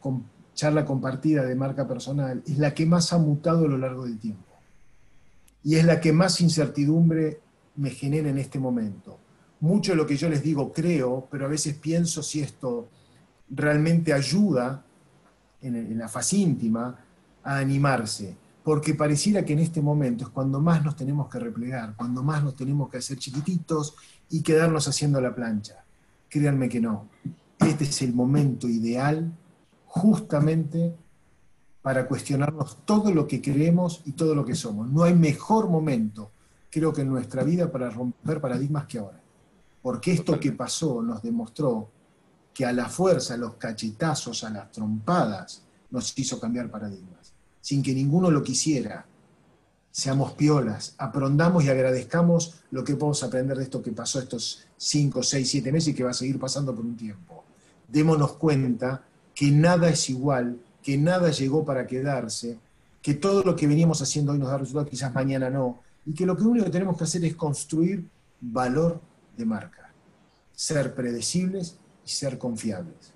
Speaker 3: charla compartida de marca personal es la que más ha mutado a lo largo del tiempo. Y es la que más incertidumbre me genera en este momento. Mucho de lo que yo les digo creo, pero a veces pienso si esto realmente ayuda en, la fase íntima a animarse, porque pareciera que en este momento es cuando más nos tenemos que replegar, cuando más nos tenemos que hacer chiquititos y quedarnos haciendo la plancha. Créanme que no. Este es el momento ideal justamente para cuestionarnos todo lo que creemos y todo lo que somos. No hay mejor momento, creo que en nuestra vida, para romper paradigmas que ahora. Porque esto que pasó nos demostró que a la fuerza, a los cachetazos, a las trompadas, nos hizo cambiar paradigmas, sin que ninguno lo quisiera. Seamos piolas, aprendamos y agradezcamos lo que podemos aprender de esto que pasó estos 5, 6, 7 meses y que va a seguir pasando por un tiempo. Démonos cuenta que nada es igual, que nada llegó para quedarse, que todo lo que veníamos haciendo hoy nos da resultados, quizás mañana no, y que lo único que tenemos que hacer es construir valor de marca, ser predecibles y ser confiables.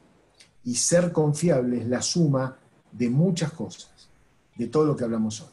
Speaker 3: Y ser confiable es la suma de muchas cosas, de todo lo que hablamos hoy.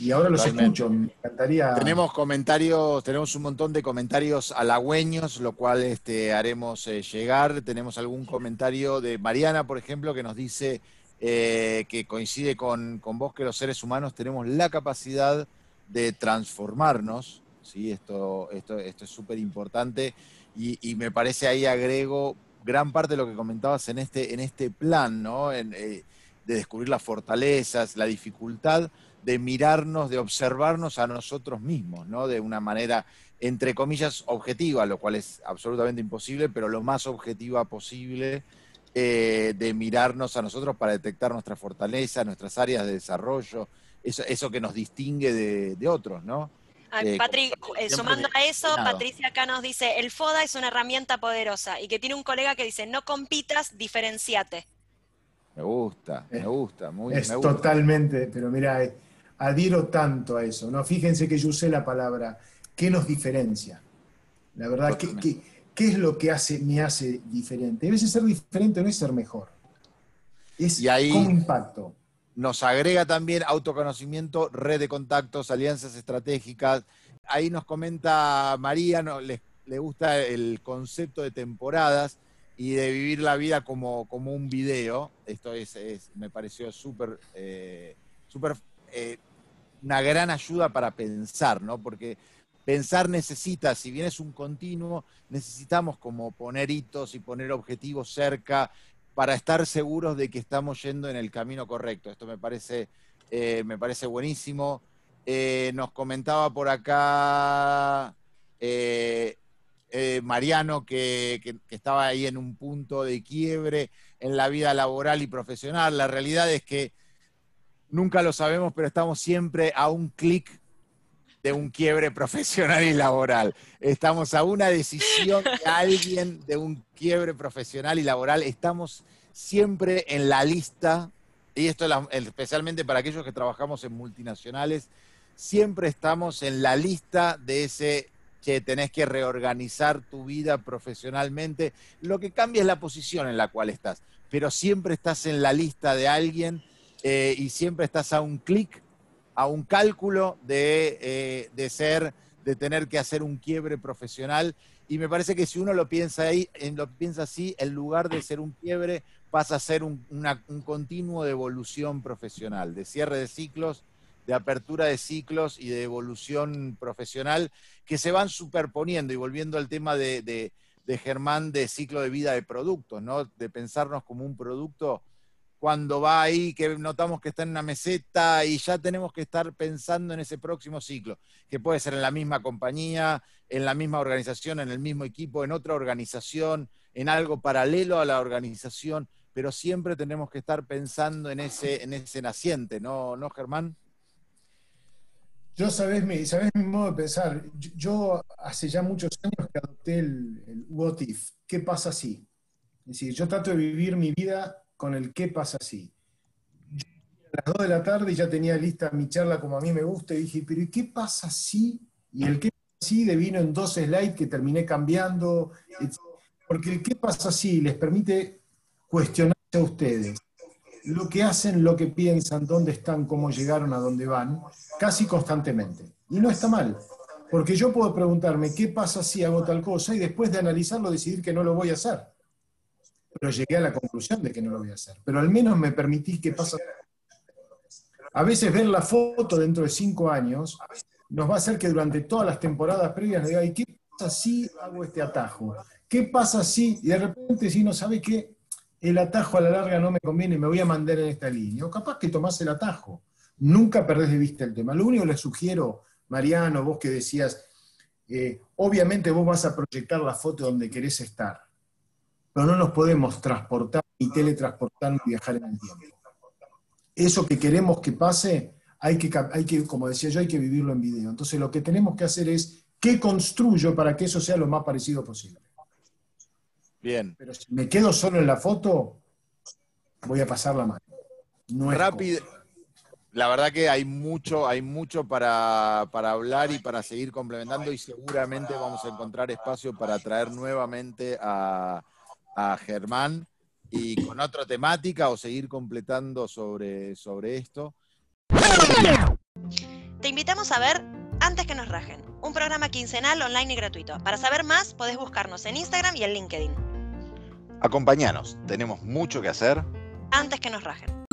Speaker 3: Y ahora los escucho, me encantaría.
Speaker 1: Tenemos comentarios, tenemos un montón de comentarios halagüeños, lo cual este, haremos eh, llegar. Tenemos algún comentario de Mariana, por ejemplo, que nos dice eh, que coincide con, vos que los seres humanos tenemos la capacidad de transformarnos. ¿sí? Esto, esto, esto es súper importante y, me parece ahí agrego gran parte de lo que comentabas en este, en este plan, ¿no? Eh, de descubrir las fortalezas, la dificultad de mirarnos, de observarnos a nosotros mismos, ¿no? De una manera, entre comillas, objetiva, lo cual es absolutamente imposible, pero lo más objetiva posible, eh, de mirarnos a nosotros para detectar nuestras fortalezas, nuestras áreas de desarrollo, eso, que nos distingue de otros, ¿no?
Speaker 2: Eh, eh, sumando a eso, Patricia acá nos dice, el FODA es una herramienta poderosa y que tiene un colega que dice, no compitas, diferenciate.
Speaker 1: Me gusta, me gusta, muy
Speaker 3: Es totalmente, pero mira, eh, adhiero tanto a eso, ¿no? Fíjense que yo usé la palabra, ¿qué nos diferencia? La verdad, ¿qué, qué, es lo que hace, me hace diferente? A veces ser diferente no es ser mejor. Es y ahí, impacto
Speaker 1: nos agrega también autoconocimiento, red de contactos, alianzas estratégicas. Ahí nos comenta María, no, le, gusta el concepto de temporadas y de vivir la vida como, como un video. Esto es, me pareció súper, eh, eh, una gran ayuda para pensar, ¿no? Porque pensar necesita, si bien es un continuo, necesitamos como poner hitos y poner objetivos cerca para estar seguros de que estamos yendo en el camino correcto. Esto me parece, eh, me parece buenísimo. Eh, nos comentaba por acá eh, Mariano que, que, estaba ahí en un punto de quiebre en la vida laboral y profesional. La realidad es que nunca lo sabemos, pero estamos siempre a un clic de un quiebre profesional y laboral. Estamos a una decisión de alguien de un quiebre profesional y laboral. Estamos siempre en la lista, y esto especialmente para aquellos que trabajamos en multinacionales, siempre estamos en la lista de ese que tenés que reorganizar tu vida profesionalmente. Lo que cambia es la posición en la cual estás, pero siempre estás en la lista de alguien eh, y siempre estás a un clic a un cálculo eh, de, ser, de tener que hacer un quiebre profesional. Y me parece que si uno lo piensa ahí, lo piensa así, en lugar de ser un quiebre, pasa a ser un, un continuo de evolución profesional, de cierre de ciclos, de apertura de ciclos y de evolución profesional que se van superponiendo y volviendo al tema de, de, de Germán de ciclo de vida de productos, ¿no? De pensarnos como un producto cuando va ahí, que notamos que está en una meseta y ya tenemos que estar pensando en ese próximo ciclo, que puede ser en la misma compañía, en la misma organización, en el mismo equipo, en otra organización, en algo paralelo a la organización, pero siempre tenemos que estar pensando en ese, en ese naciente, ¿no, ¿no Germán?
Speaker 3: Yo sabés mi, mi modo de pensar. Yo, hace ya muchos años que adopté el, el what if. ¿Qué pasa si? Es decir, yo trato de vivir mi vida con el qué pasa si. a las 2 de la tarde ya tenía lista mi charla como a mí me gusta y dije, pero ¿y qué pasa si? Y el qué pasa si devino en dos slides que terminé cambiando. Porque el qué pasa si les permite cuestionarse a ustedes lo que hacen, lo que piensan, dónde están, cómo llegaron a dónde van, casi constantemente. Y no está mal, porque yo puedo preguntarme qué pasa si hago tal cosa y después de analizarlo decidir que no lo voy a hacer. Pero llegué a la conclusión de que no lo voy a hacer. Pero al menos me permití qué pasa. A veces ver la foto dentro de cinco años nos va a hacer que durante todas las temporadas previas diga, ¿y qué pasa si hago este atajo? ¿Qué pasa si, y de repente si no sabe qué, el atajo a la larga no me conviene, me voy a mandar en esta línea? O capaz que tomás el atajo. Nunca perdés de vista el tema. Lo único que les sugiero, Mariano, vos que decías, eh, obviamente vos vas a proyectar la foto donde querés estar, pero no nos podemos transportar ni teletransportar ni viajar en el tiempo. Eso que queremos que pase, hay que, hay que, como decía yo, hay que vivirlo en video. Entonces lo que tenemos que hacer es, ¿qué construyo para que eso sea lo más parecido posible?
Speaker 1: Bien.
Speaker 3: Pero si me quedo solo en la foto, voy a pasar la mano. No
Speaker 1: Rápido. La verdad que hay mucho, hay mucho para, hablar y para seguir complementando y seguramente vamos a encontrar espacio para traer nuevamente a, a Germán y con otra temática o seguir completando sobre, sobre esto.
Speaker 2: Te invitamos a ver Antes que nos rajen, un programa quincenal online y gratuito. Para saber más, podés buscarnos en Instagram y en LinkedIn.
Speaker 1: Acompáñanos, tenemos mucho que hacer.
Speaker 2: Antes que nos rajen.